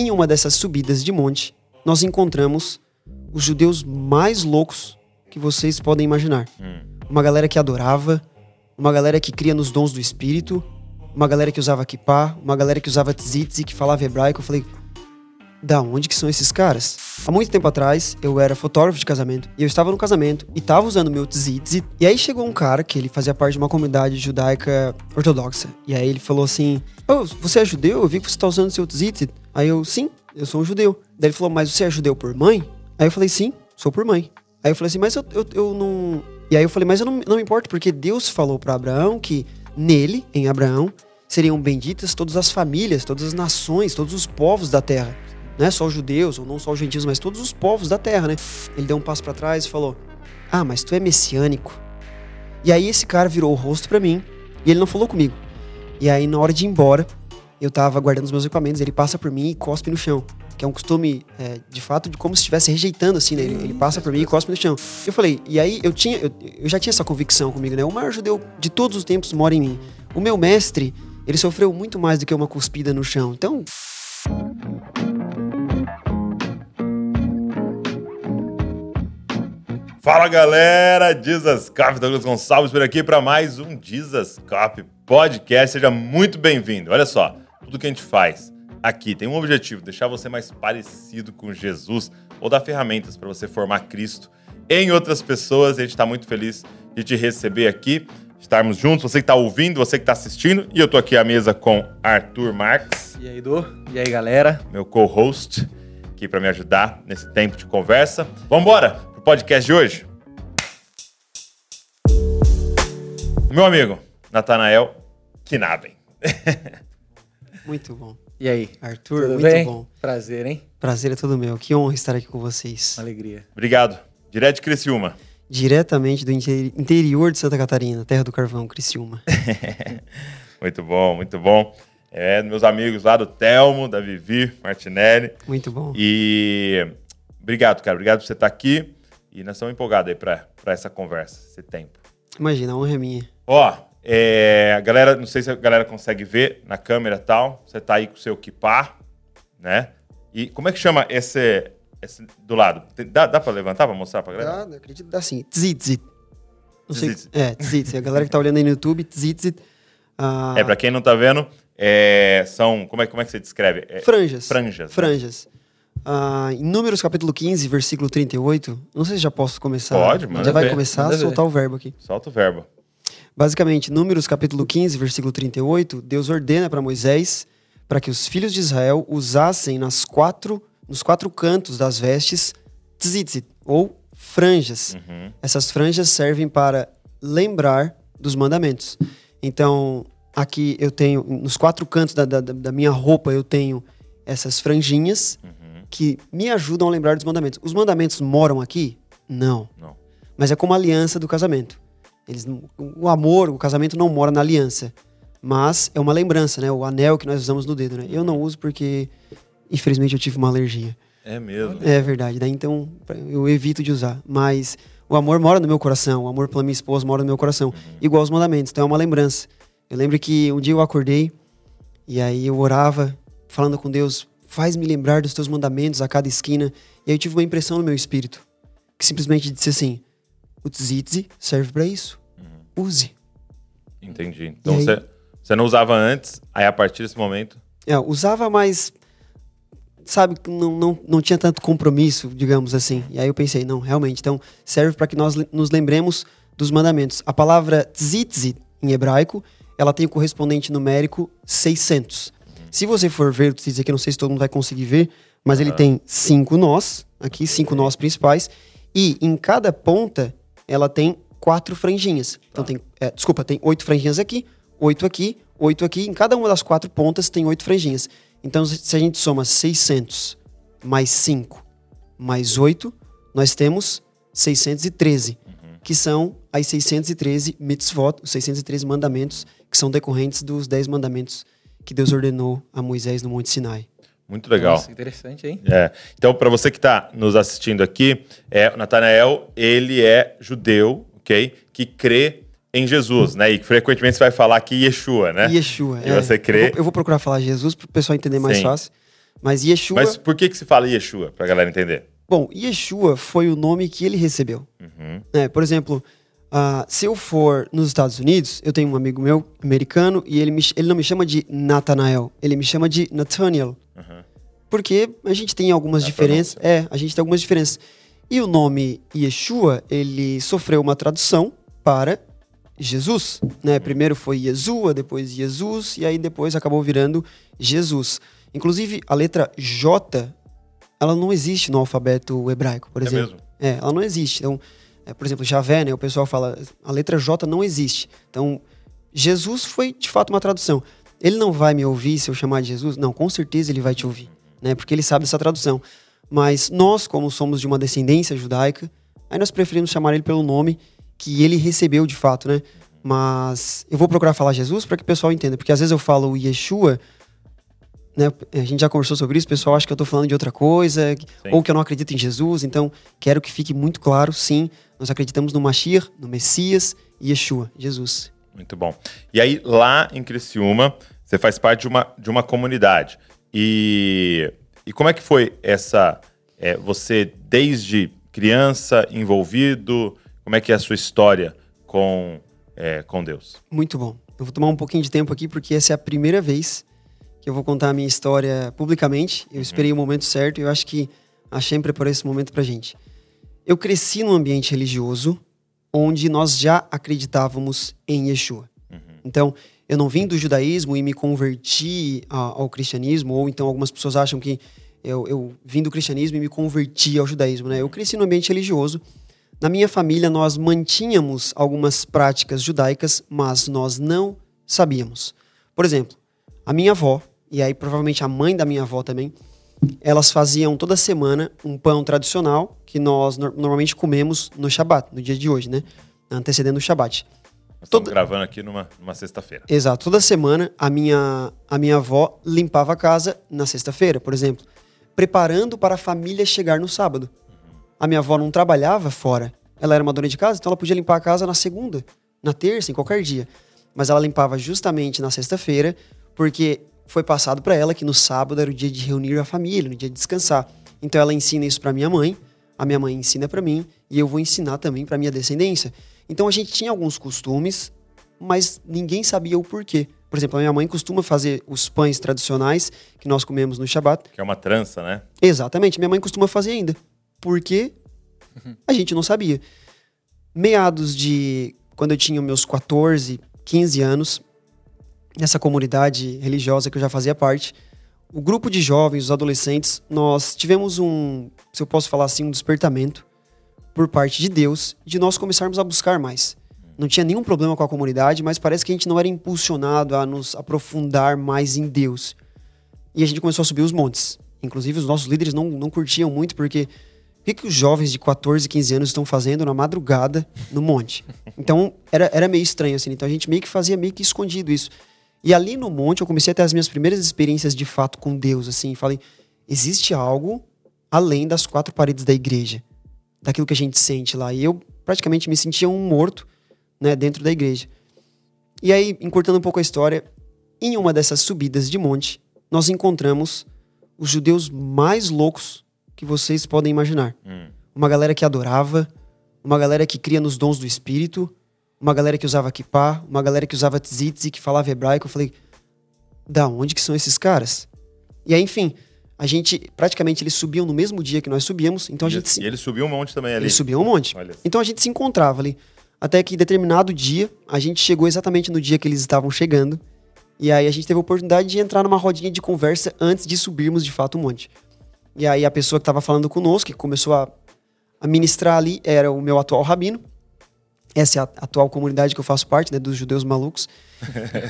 Em uma dessas subidas de monte, nós encontramos os judeus mais loucos que vocês podem imaginar. Uma galera que adorava, uma galera que cria nos dons do espírito, uma galera que usava kippah, uma galera que usava tzitzi, que falava hebraico. Eu falei, da onde que são esses caras? Há muito tempo atrás, eu era fotógrafo de casamento, e eu estava no casamento, e tava usando meu tzitzi, e aí chegou um cara, que ele fazia parte de uma comunidade judaica ortodoxa, e aí ele falou assim, oh, você é judeu? Eu vi que você tá usando seu tzitzi. Aí eu, sim, eu sou um judeu. Daí ele falou, mas você é judeu por mãe? Aí eu falei, sim, sou por mãe. Aí eu falei assim, mas eu, eu, eu não... E aí eu falei, mas eu não, não me importo, porque Deus falou para Abraão que nele, em Abraão, seriam benditas todas as famílias, todas as nações, todos os povos da terra. Não é só os judeus, ou não só os gentios, mas todos os povos da terra, né? Ele deu um passo para trás e falou: Ah, mas tu é messiânico. E aí esse cara virou o rosto para mim e ele não falou comigo. E aí na hora de ir embora, eu tava guardando os meus equipamentos, ele passa por mim e cospe no chão. Que é um costume, é, de fato, de como se estivesse rejeitando, assim, né? Ele, ele passa por mim e cospe no chão. Eu falei, e aí eu tinha, eu, eu já tinha essa convicção comigo, né? O maior judeu de todos os tempos mora em mim. O meu mestre, ele sofreu muito mais do que uma cuspida no chão. Então, Fala galera, Jesus Cop, Douglas Gonçalves por aqui para mais um Jesus Cop Podcast. Seja muito bem-vindo. Olha só, tudo que a gente faz aqui tem um objetivo: deixar você mais parecido com Jesus ou dar ferramentas para você formar Cristo em outras pessoas. A gente está muito feliz de te receber aqui, estarmos juntos. Você que está ouvindo, você que está assistindo, e eu tô aqui à mesa com Arthur Marques, E aí, Edu? E aí, galera? meu co-host, aqui para me ajudar nesse tempo de conversa. Vamos embora pro podcast de hoje. Meu amigo, Natanael Kinaben. muito bom. E aí? Arthur, Tudo muito bem? bom. Prazer, hein? Prazer é todo meu. Que honra estar aqui com vocês. Alegria. Obrigado. Direto de Criciúma. Diretamente do inte- interior de Santa Catarina, terra do carvão, Criciúma. Muito bom, muito bom. É, meus amigos lá do Telmo, da Vivi, Martinelli. Muito bom. E obrigado, cara. Obrigado por você estar aqui. E nós estamos empolgados aí para essa conversa, esse tempo. Imagina, a honra é minha. Ó, é, a galera, não sei se a galera consegue ver na câmera e tal. Você tá aí com o seu kipá, né? E como é que chama esse, esse do lado? Dá, dá pra levantar pra mostrar pra galera? Dá, eu acredito que dá sim. Tzitzit. Não sei. É, tzitzit. A galera que tá olhando aí no YouTube, tzitzit. Ah, É, pra quem não tá vendo, é, são. Como é, como é que você descreve? É, franjas. franjas, né? Ah, em Números capítulo 15, versículo 38. Não sei se já posso começar. Pode, manda Já vai ver, começar a ver. soltar o verbo aqui. Solta o verbo. Basicamente, Números capítulo 15, versículo 38, Deus ordena para Moisés para que os filhos de Israel usassem nas quatro, nos quatro cantos das vestes tzitzit, ou franjas. Uhum. Essas franjas servem para lembrar dos mandamentos. Então, aqui eu tenho, nos quatro cantos da, da, da minha roupa, eu tenho essas franjinhas Uhum. Que me ajudam a lembrar dos mandamentos. Os mandamentos moram aqui? Não. Não. Mas é como a aliança do casamento. Eles, o amor, o casamento não mora na aliança. Mas é uma lembrança, né? O anel que nós usamos no dedo, né? Eu não uso porque, infelizmente, eu tive uma alergia. É mesmo. É verdade. Daí então eu evito de usar. Mas o amor mora no meu coração. O amor pela minha esposa mora no meu coração. Igual os mandamentos. Então é uma lembrança. Eu lembro que um dia eu acordei e aí eu orava, falando com Deus, faz-me lembrar dos teus mandamentos a cada esquina. E aí eu tive uma impressão no meu espírito que simplesmente disse assim: o tzitzi serve para isso. Use. Entendi. Então aí? você, você não usava antes, aí a partir desse momento. É, usava, mas sabe, não, não, não tinha tanto compromisso, digamos assim. E aí eu pensei, não, realmente, então serve para que nós nos lembremos dos mandamentos. A palavra tzitzit em hebraico, ela tem o correspondente numérico 600. Se você for ver o tzitzit aqui, não sei se todo mundo vai conseguir ver, mas ele tem cinco nós, aqui, cinco nós principais, e em cada ponta ela tem quatro franjinhas. Então tem, é, desculpa, tem oito franjinhas aqui, oito aqui, oito aqui. Em cada uma das quatro pontas tem oito franjinhas. Então, se a gente soma 600 mais 5 mais 8, nós temos 613, que são as 613 mitzvot, os 613 mandamentos, que são decorrentes dos 10 mandamentos que Deus ordenou a Moisés no Monte Sinai. Muito legal. Nossa, interessante, hein? É. Então, para você que está nos assistindo aqui, é, o Natanael, ele é judeu, ok? Que crê em Jesus, né? E frequentemente você vai falar aqui Yeshua, né? Yeshua. E é. você crê? Eu vou, eu vou procurar falar Jesus para o pessoal entender mais Sim. fácil. Mas Yeshua. Mas por que, que se fala Yeshua, pra galera entender? Bom, Yeshua foi o nome que ele recebeu. Uhum. É, por exemplo, ah, se eu for nos Estados Unidos, eu tenho um amigo meu, americano, e ele, me, ele não me chama de Nathanael, ele me chama de Nathaniel. Uhum. Porque a gente tem algumas É diferenças. É, a gente tem algumas diferenças. E o nome Yeshua, ele sofreu uma tradução para Jesus, né? Primeiro foi Yeshua, depois Jesus, e aí depois acabou virando Jesus. Inclusive, a letra J, ela não existe no alfabeto hebraico, por É exemplo. mesmo? É, ela não existe. Então, é, por exemplo, Javé, né? O pessoal fala, a letra J não existe. Então, Jesus foi de fato uma tradução. Ele não vai me ouvir se eu chamar de Jesus? Não, com certeza ele vai te ouvir, né? Porque ele sabe dessa tradução. Mas nós, como somos de uma descendência judaica, aí nós preferimos chamar ele pelo nome que ele recebeu de fato, né? Mas eu vou procurar falar Jesus para que o pessoal entenda, porque às vezes eu falo Yeshua, né? A gente já conversou sobre isso, o pessoal acha que eu tô falando de outra coisa, Sim. ou que eu não acredito em Jesus, então quero que fique muito claro, sim, nós acreditamos no Mashiach, no Messias e Yeshua, Jesus. Muito bom. E aí, lá em Criciúma, você faz parte de uma, de uma comunidade. E, e como é que foi essa. é, você, desde criança, envolvido, como é que é a sua história com, é, com Deus? Muito bom. Eu vou tomar um pouquinho de tempo aqui porque essa é a primeira vez que eu vou contar a minha história publicamente. Eu esperei o momento certo e eu acho que a Shem preparou esse momento pra gente. Eu cresci num ambiente religioso onde nós já acreditávamos em Yeshua. Então, eu não vim do judaísmo e me converti ao cristianismo, ou então algumas pessoas acham que eu, eu vim do cristianismo e me converti ao judaísmo, né? Eu cresci num ambiente religioso. Na minha família, nós mantínhamos algumas práticas judaicas, mas nós não sabíamos. Por exemplo, a minha avó, e aí provavelmente a mãe da minha avó também, elas faziam toda semana um pão tradicional que nós nor- normalmente comemos no Shabat, no dia de hoje, né? Antecedendo o Shabat. Nós estamos Toda- gravando aqui numa, numa sexta-feira. Exato. Toda semana a minha, a minha avó limpava a casa na sexta-feira, por exemplo, preparando para a família chegar no sábado. A minha avó não trabalhava fora. Ela era uma dona de casa, então ela podia limpar a casa na segunda, na terça, em qualquer dia. Mas ela limpava justamente na sexta-feira, porque foi passado para ela que no sábado era o dia de reunir a família, no dia de descansar. Então ela ensina isso para minha mãe, a minha mãe ensina para mim e eu vou ensinar também para minha descendência. Então a gente tinha alguns costumes, mas ninguém sabia o porquê. Por exemplo, a minha mãe costuma fazer os pães tradicionais que nós comemos no Shabat. Que é uma trança, né? Exatamente, minha mãe costuma fazer ainda. Por quê? A gente não sabia. Meados de quando eu tinha meus 14, 15 anos, nessa comunidade religiosa que eu já fazia parte, o grupo de jovens, os adolescentes, nós tivemos um, se eu posso falar assim, um despertamento por parte de Deus de nós começarmos a buscar mais. Não tinha nenhum problema com a comunidade, mas parece que a gente não era impulsionado a nos aprofundar mais em Deus. E a gente começou a subir os montes. Inclusive, os nossos líderes não, não curtiam muito, porque o que, que os jovens de 14, 15 anos estão fazendo na madrugada no monte? Então, era, era meio estranho, assim. Então, a gente meio que fazia meio que escondido isso. E ali no monte, eu comecei a ter as minhas primeiras experiências de fato com Deus, assim. Falei, existe algo além das quatro paredes da igreja, daquilo que a gente sente lá. E eu praticamente me sentia um morto, né, dentro da igreja. E aí, encurtando um pouco a história, em uma dessas subidas de monte, nós encontramos os judeus mais loucos que vocês podem imaginar. Hum. Uma galera que adorava, uma galera que cria nos dons do espírito, uma galera que usava kippah, uma galera que usava tzitz e que falava hebraico. Eu falei, da onde que são esses caras? E aí, enfim, a gente, praticamente, eles subiam no mesmo dia que nós subíamos, então a e, gente se... e ele subiu um monte também ali. Eles subiam um monte. Olha. Então a gente se encontrava ali. Até que determinado dia, a gente chegou exatamente no dia que eles estavam chegando. E aí a gente teve a oportunidade de entrar numa rodinha de conversa antes de subirmos de fato o monte. E aí a pessoa que estava falando conosco, que começou a, a ministrar ali, era o meu atual rabino. Essa é a atual comunidade que eu faço parte, né, dos judeus malucos.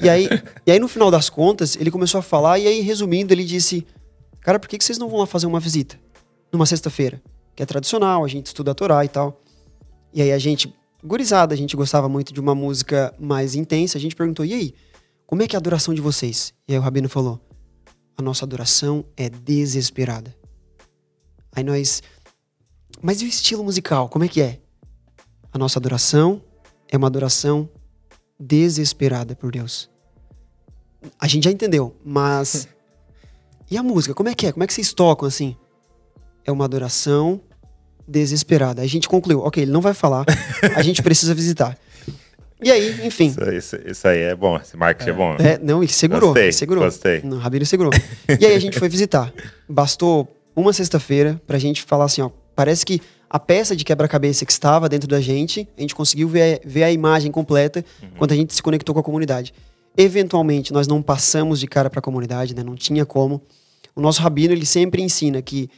e, aí, e aí, no final das contas, ele começou a falar, e aí, resumindo, ele disse: Cara, por que, que vocês não vão lá fazer uma visita? Numa sexta-feira? Que é tradicional, a gente estuda a Torá e tal. E aí a gente, gurizada, a gente gostava muito de uma música mais intensa. A gente perguntou: e aí, como é que é a adoração de vocês? E aí o Rabino falou: a nossa adoração é desesperada. Aí nós. Mas e o estilo musical? Como é que é? A nossa adoração é uma adoração desesperada por Deus. A gente já entendeu, mas. E a música, como é que é? Como é que vocês tocam assim? É uma adoração desesperada. A gente concluiu, ok, ele não vai falar, a gente precisa visitar. E aí, enfim. Isso, isso, isso aí é bom, esse marketing é, bom. É, não, ele segurou. Gostei, ele segurou. gostei. Não, o Rabino segurou. E aí a gente foi visitar. Bastou uma sexta-feira pra gente falar assim, ó, parece que a peça de quebra-cabeça que estava dentro da gente, a gente conseguiu ver, ver a imagem completa quando a gente se conectou com a comunidade. Eventualmente, nós não passamos de cara para a comunidade, né? não tinha como. O nosso rabino ele sempre ensina que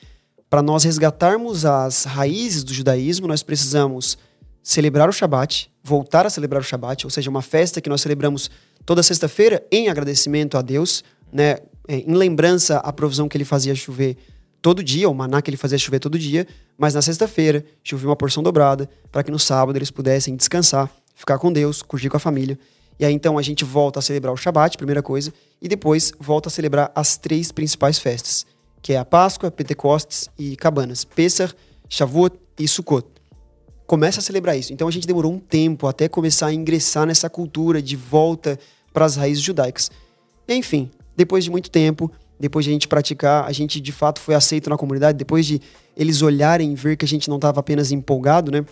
para nós resgatarmos as raízes do judaísmo, nós precisamos celebrar o Shabat, voltar a celebrar o Shabat, ou seja, uma festa que nós celebramos toda sexta-feira em agradecimento a Deus, né, é, em lembrança à provisão que ele fazia chover todo dia, o maná que ele fazia chover todo dia, mas na sexta-feira chovia uma porção dobrada para que no sábado eles pudessem descansar, ficar com Deus, curtir com a família. E aí então a gente volta a celebrar o Shabat, primeira coisa, e depois volta a celebrar as três principais festas, que é a Páscoa, Pentecostes e Cabanas, Pesach, Shavuot e Sukkot. Começa a celebrar isso. Então a gente demorou um tempo até começar a ingressar nessa cultura de volta para as raízes judaicas. Enfim, depois de muito tempo, depois de a gente praticar, a gente de fato foi aceito na comunidade, depois de eles olharem e ver que a gente não estava apenas empolgado, né?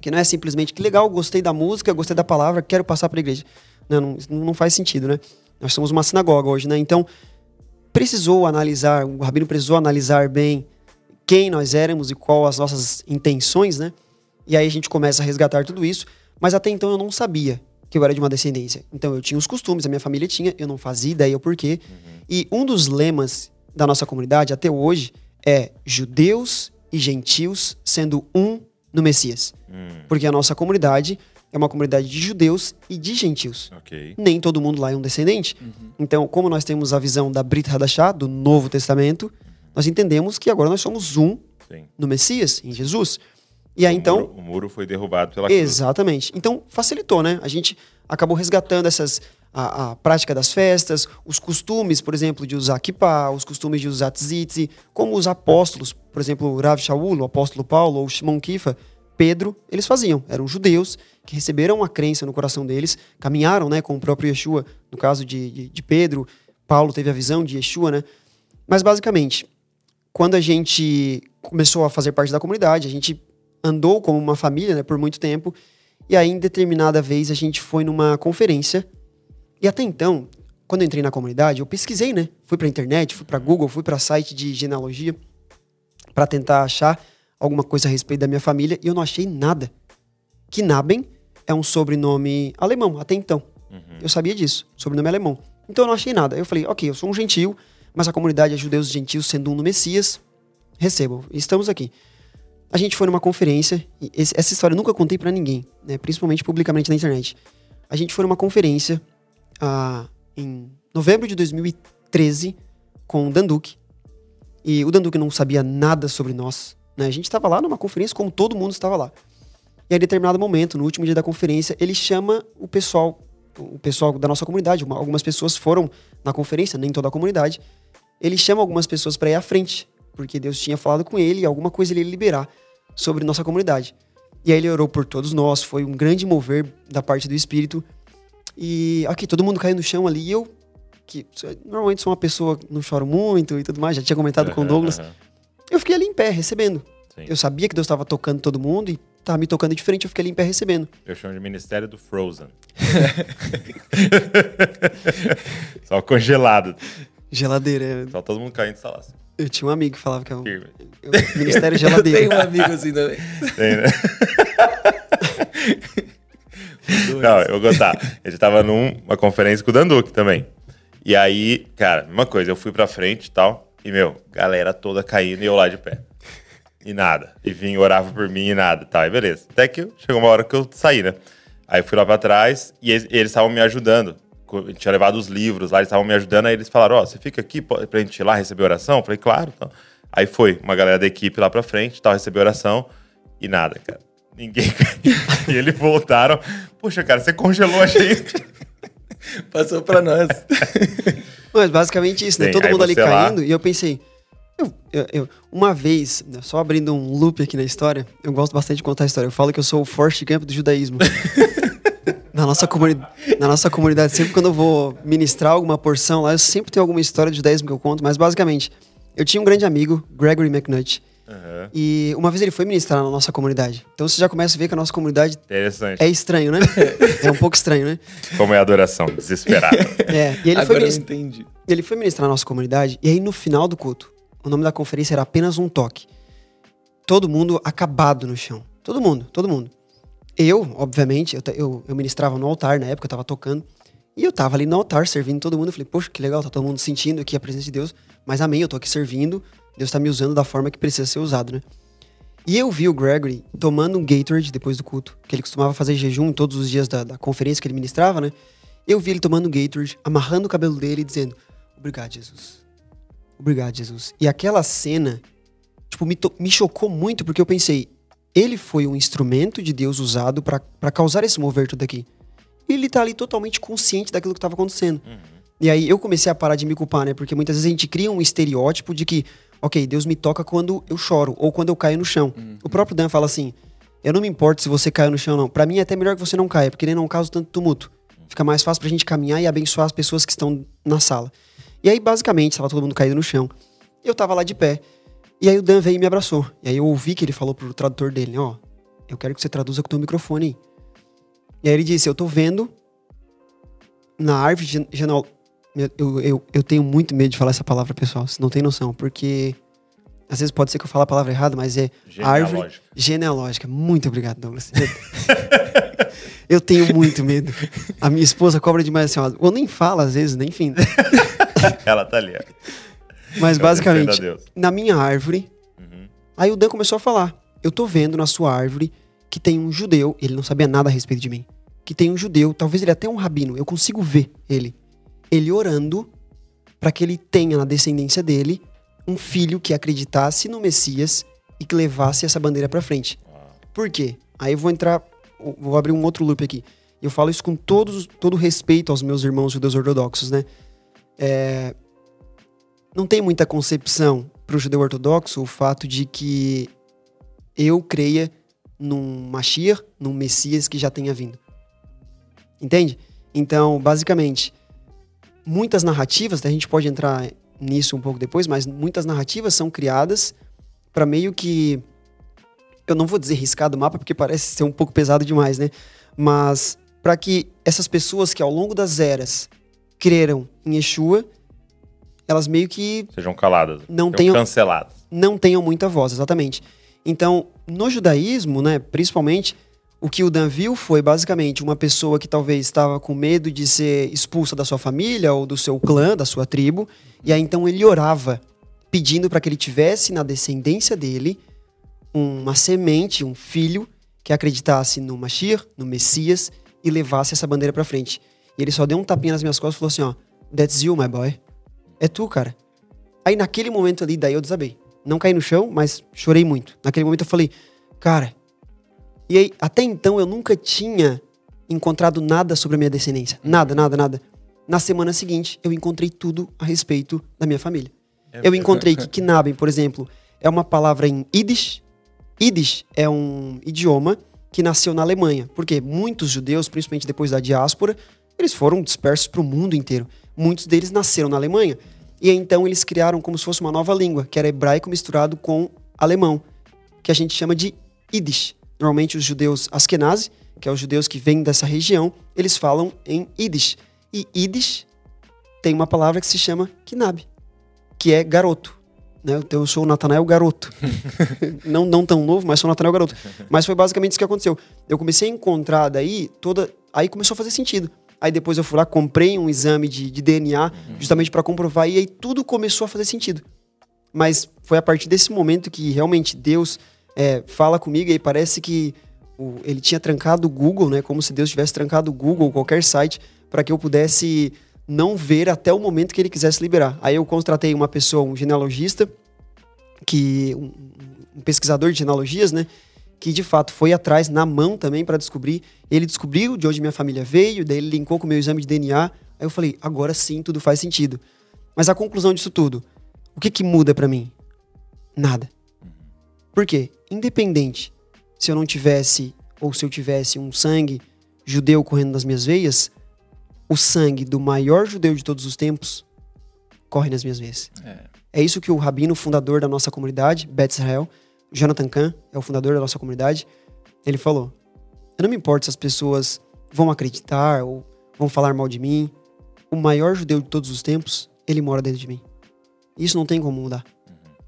Que não é simplesmente que legal, gostei da música, gostei da palavra, quero passar para a igreja. Não, não, não faz sentido, né? Nós somos uma sinagoga hoje, né? Então, precisou analisar, o rabino precisou analisar bem quem nós éramos e qual as nossas intenções, né? E aí a gente começa a resgatar tudo isso, mas até então eu não sabia que eu era de uma descendência. Então eu tinha os costumes, a minha família tinha, eu não fazia ideia o porquê. Uhum. E um dos lemas da nossa comunidade até hoje é judeus e gentios sendo um no Messias. Uhum. Porque a nossa comunidade é uma comunidade de judeus e de gentios. Okay. Nem todo mundo lá é um descendente. Uhum. Então, como nós temos a visão da Brit Hadashah, do Novo Testamento, nós entendemos que agora nós somos um Sim. no Messias, em Jesus. E aí, o então. Muro, o muro foi derrubado pela cruz. Exatamente. Então, facilitou, né? A gente acabou resgatando essas. A, a, prática das festas, os costumes, por exemplo, de usar kippah, os costumes de usar tzitzi, como os apóstolos, por exemplo, o Rav Shaul, o apóstolo Paulo, ou Shimon Kifa, Pedro, eles faziam. Eram judeus que receberam a crença no coração deles, caminharam né, com o próprio Yeshua, no caso de, de, de Pedro, Paulo teve a visão de Yeshua, né? Mas, basicamente, quando a gente começou a fazer parte da comunidade, a gente andou como uma família né, por muito tempo. E aí, em determinada vez, a gente foi numa conferência. E até então, quando eu entrei na comunidade, eu pesquisei, né? Fui pra internet, fui pra Google, fui pra site de genealogia para tentar achar alguma coisa a respeito da minha família e eu não achei nada. Knaben é um sobrenome alemão, até então. Uhum. Eu sabia disso, sobrenome alemão. Então eu não achei nada. Eu falei, ok, eu sou um gentil, mas a comunidade é judeus gentios sendo um no Messias, recebam. Estamos aqui. A gente foi numa conferência, esse, essa história eu nunca contei para ninguém, né? principalmente publicamente na internet. A gente foi numa conferência ah, em novembro de 2013 com o Danduque. E o Danduque não sabia nada sobre nós. Né? A gente estava lá numa conferência como todo mundo estava lá. E aí, em determinado momento, no último dia da conferência, ele chama o pessoal, o pessoal da nossa comunidade. Uma, algumas pessoas foram na conferência, nem toda a comunidade. Ele chama algumas pessoas para ir à frente, porque Deus tinha falado com ele e alguma coisa ele ia liberar sobre nossa comunidade. E aí ele orou por todos nós, foi um grande mover da parte do Espírito. E aqui, todo mundo caiu no chão ali, e eu, que normalmente sou uma pessoa que não choro muito e tudo mais, já tinha comentado com o Douglas, eu fiquei ali em pé, recebendo. Sim. Eu sabia que Deus estava tocando todo mundo e estava me tocando diferente, eu fiquei ali em pé recebendo. Eu chamo de Ministério do Frozen. Só congelado. Geladeira. Só todo mundo caindo e lá. Eu tinha um amigo que falava que é o, o Ministério Geladeira. Eu tenho um amigo assim também. Tem, né? Não, eu vou contar. A gente tava numa conferência com o Danduque também. E aí, cara, mesma coisa, eu fui pra frente e tal. E, meu, galera toda caindo e eu lá de pé. E nada. E vim, orava por mim e nada. Tá, e beleza. Até que chegou uma hora que eu saí, né? Aí fui lá pra trás e eles estavam me ajudando tinha levado os livros lá, eles estavam me ajudando, aí eles falaram, ó, oh, você fica aqui pra gente ir lá receber oração? Eu falei, claro. Então. Aí foi, uma galera da equipe lá pra frente, tal, receber oração, e nada, cara. Ninguém. e eles voltaram. Puxa, cara, você congelou a gente. Passou pra nós. Mas basicamente isso, né? Todo mundo ali caindo, lá... e eu pensei. Eu, eu, eu, uma vez, né, só abrindo um loop aqui na história, eu gosto bastante de contar a história. Eu falo que eu sou o Forrest Gump do judaísmo. Na nossa, comuni na nossa comunidade, sempre quando eu vou ministrar alguma porção lá, eu sempre tenho alguma história de 10 que eu conto, mas basicamente, eu tinha um grande amigo, Gregory McNutt, Uhum. e uma vez ele foi ministrar na nossa comunidade. Então você já começa a ver que a nossa comunidade Interessante. é estranho, né? é um pouco estranho, né? Como é a adoração, desesperada. É, e ele foi, Agora eu minis- entendi. ele foi ministrar na nossa comunidade, e aí no final do culto, o nome da conferência era apenas um toque. Todo mundo acabado no chão. Todo mundo, todo mundo. Eu, obviamente, eu, eu, eu ministrava no altar na época, eu tava tocando. E eu tava ali no altar servindo todo mundo. Eu falei, poxa, que legal, tá todo mundo sentindo aqui a presença de Deus. Mas amém, eu tô aqui servindo. Deus tá me usando da forma que precisa ser usado, né? E eu vi o Gregory tomando um Gatorade depois do culto, que ele costumava fazer jejum todos os dias da, da conferência que ele ministrava, né? Eu vi ele tomando um Gatorade, amarrando o cabelo dele e dizendo: Obrigado, Jesus. Obrigado, Jesus. E aquela cena, tipo, me, me chocou muito porque eu pensei: ele foi um instrumento de Deus usado pra pra causar esse mover tudo aqui. E ele tá ali totalmente consciente daquilo que tava acontecendo. E aí eu comecei a parar de me culpar, né? Porque muitas vezes a gente cria um estereótipo de que, ok, Deus me toca quando eu choro ou quando eu caio no chão. O próprio Dan fala assim: eu não me importo se você caiu no chão, não. Pra mim é até melhor que você não caia, porque nem não causa tanto tumulto. Fica mais fácil pra gente caminhar e abençoar as pessoas que estão na sala. E aí, basicamente, estava todo mundo caído no chão. Eu tava lá de pé. E aí o Dan veio e me abraçou. E aí eu ouvi que ele falou pro tradutor dele, ó, eu quero que você traduza com o teu microfone aí. E aí ele disse, eu tô vendo na árvore gene- geneal... Eu, eu, eu, tenho muito medo de falar essa palavra, pessoal, vocês não tem noção, porque às vezes pode ser que eu fale a palavra errada, mas é árvore Genealógica. genealógica. Muito obrigado, Douglas. Eu tenho muito medo. A minha esposa cobra demais assim, ó, ou nem fala às vezes, nem enfim. Ela tá ali. ó. Mas Eu basicamente, na minha árvore, Uhum. aí o Dan começou a falar: Eu tô vendo na sua árvore que tem um judeu, ele não sabia nada a respeito de mim. Que tem um judeu, talvez ele até um rabino, eu consigo ver ele. Ele orando para que ele tenha na descendência dele um filho que acreditasse no Messias e que levasse essa bandeira para frente. Por quê? Aí eu vou entrar, vou abrir um outro loop aqui. Eu falo isso com todos, todo respeito aos meus irmãos judeus ortodoxos, né? É, não tem muita concepção para o judeu ortodoxo o fato de que eu creia num Mashiach, num Messias que já tenha vindo. Entende? Então, basicamente, muitas narrativas, a gente pode entrar nisso um pouco depois, mas muitas narrativas são criadas para meio que eu não vou dizer riscar do mapa porque parece ser um pouco pesado demais, né? Mas para que essas pessoas que ao longo das eras creram em Yeshua, elas meio que Sejam caladas. Não tenham- canceladas. não tenham muita voz, exatamente. Então, no judaísmo, né, principalmente, o que o Dan viu foi basicamente uma pessoa que talvez estava com medo de ser expulsa da sua família ou do seu clã, da sua tribo, e aí então ele orava, pedindo para que ele tivesse na descendência dele uma semente, um filho que acreditasse no Mashiach, no Messias e levasse essa bandeira para frente. E ele só deu um tapinha nas minhas costas e falou assim, ó, that's you, my boy. É tu, cara. Aí naquele momento ali, daí eu desabei. Não caí no chão, mas chorei muito. Naquele momento eu falei, cara. E aí, até então eu nunca tinha encontrado nada sobre a minha descendência. Nada, nada, nada. Na semana seguinte, eu encontrei tudo a respeito da minha família. Eu encontrei que Knaben, por exemplo, é uma palavra em Yiddish. Yiddish é um idioma que nasceu na Alemanha. Porque muitos judeus, principalmente depois da diáspora, eles foram dispersos para o mundo inteiro. Muitos deles nasceram na Alemanha. E então eles criaram como se fosse uma nova língua, que era hebraico misturado com alemão, que a gente chama de Yiddish. Normalmente os judeus Askenazi, que é os judeus que vêm dessa região, eles falam em Yiddish. E Yiddish tem uma palavra que se chama Knab, que é garoto. Né? Então eu sou o Natanael Garoto. não, não tão novo, mas sou o Natanael Garoto. Mas foi basicamente isso que aconteceu. Eu comecei a encontrar daí toda. Aí começou a fazer sentido. Aí depois eu fui lá, comprei um exame de, de DNA, justamente para comprovar, e aí tudo começou a fazer sentido. Mas foi a partir desse momento que realmente Deus é, fala comigo, e parece que o- ele tinha trancado o Google, né? Como se Deus tivesse trancado o Google ou qualquer site, para que eu pudesse não ver até o momento que ele quisesse liberar. Aí eu contratei uma pessoa, um genealogista, que um, um pesquisador de genealogias, né? Que de fato foi atrás na mão também para descobrir. Ele descobriu de onde minha família veio, daí ele linkou com o meu exame de DNA. Aí eu falei, agora sim tudo faz sentido. Mas a conclusão disso tudo, o que que muda para mim? Nada. Por quê? Independente se eu não tivesse ou se eu tivesse um sangue judeu correndo nas minhas veias, o sangue do maior judeu de todos os tempos corre nas minhas veias. É. É isso que o rabino, fundador da nossa comunidade, Bet Israel, Jonathan Kahn, é o fundador da nossa comunidade, ele falou: Eu não me importo se as pessoas vão acreditar ou vão falar mal de mim. O maior judeu de todos os tempos, ele mora dentro de mim. Isso não tem como mudar.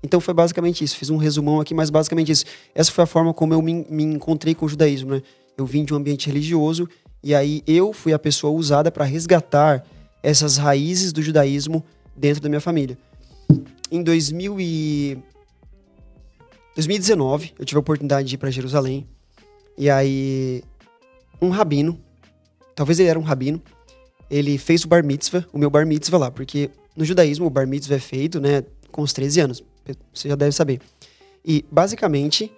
Então foi basicamente isso. Fiz um resumão aqui, mas basicamente isso. Essa foi a forma como eu me, me encontrei com o judaísmo, né? Eu vim de um ambiente religioso e aí eu fui a pessoa usada para resgatar essas raízes do judaísmo dentro da minha família. Em 2000 e... 2019, eu tive a oportunidade de ir para Jerusalém. E aí, um rabino, talvez ele era um rabino, ele fez o bar mitzvah, o meu bar mitzvah lá, porque no judaísmo o bar mitzvah é feito, né, com os 13 anos. Você já deve saber. E, basicamente,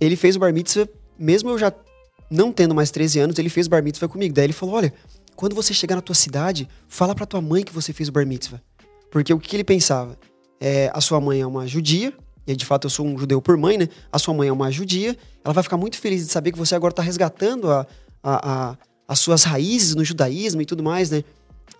ele fez o bar mitzvah, mesmo eu já não tendo mais 13 anos, ele fez o bar mitzvah comigo. Daí ele falou: olha, quando você chegar na tua cidade, fala pra tua mãe que você fez o bar mitzvah. Porque o que ele pensava? É, a sua mãe é uma judia, e de fato eu sou um judeu por mãe, né? A sua mãe é uma judia, ela vai ficar muito feliz de saber que você agora tá resgatando a, a, a, as suas raízes no judaísmo e tudo mais, né?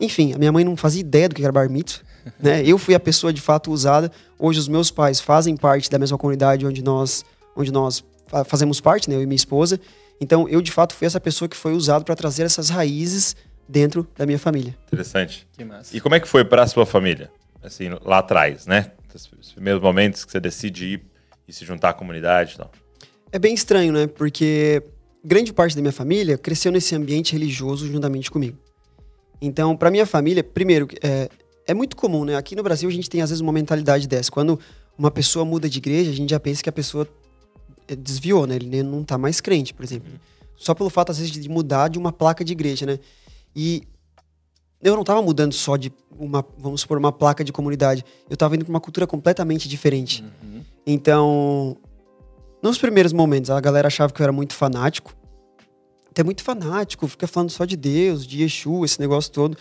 Enfim, a minha mãe não fazia ideia do que era bar mitzvah, né? Eu fui a pessoa de fato usada. Hoje os meus pais fazem parte da mesma comunidade onde nós, onde nós fa- fazemos parte, né? Eu e minha esposa. Então eu de fato fui essa pessoa que foi usada para trazer essas raízes dentro da minha família. Interessante. Que massa. E como é que foi para a sua família? Assim, lá atrás, né? Os primeiros momentos que você decide ir e se juntar à comunidade e tal. É bem estranho, né? Porque grande parte da minha família cresceu nesse ambiente religioso juntamente comigo. Então, para minha família, primeiro, é, é muito comum, né? Aqui no Brasil a gente tem às vezes uma mentalidade dessa. Quando uma pessoa muda de igreja, a gente já pensa que a pessoa eh, desviou, né? Ele não tá mais crente, por exemplo. Só pelo fato, às vezes, de mudar de uma placa de igreja, né? E eu não tava mudando só de uma, vamos supor, uma placa de comunidade. Eu tava indo pra uma cultura completamente diferente. Uhum. Então, nos primeiros momentos, a galera achava que eu era muito fanático. Até muito fanático, fica falando só de Deus, de Yeshua, esse negócio todo.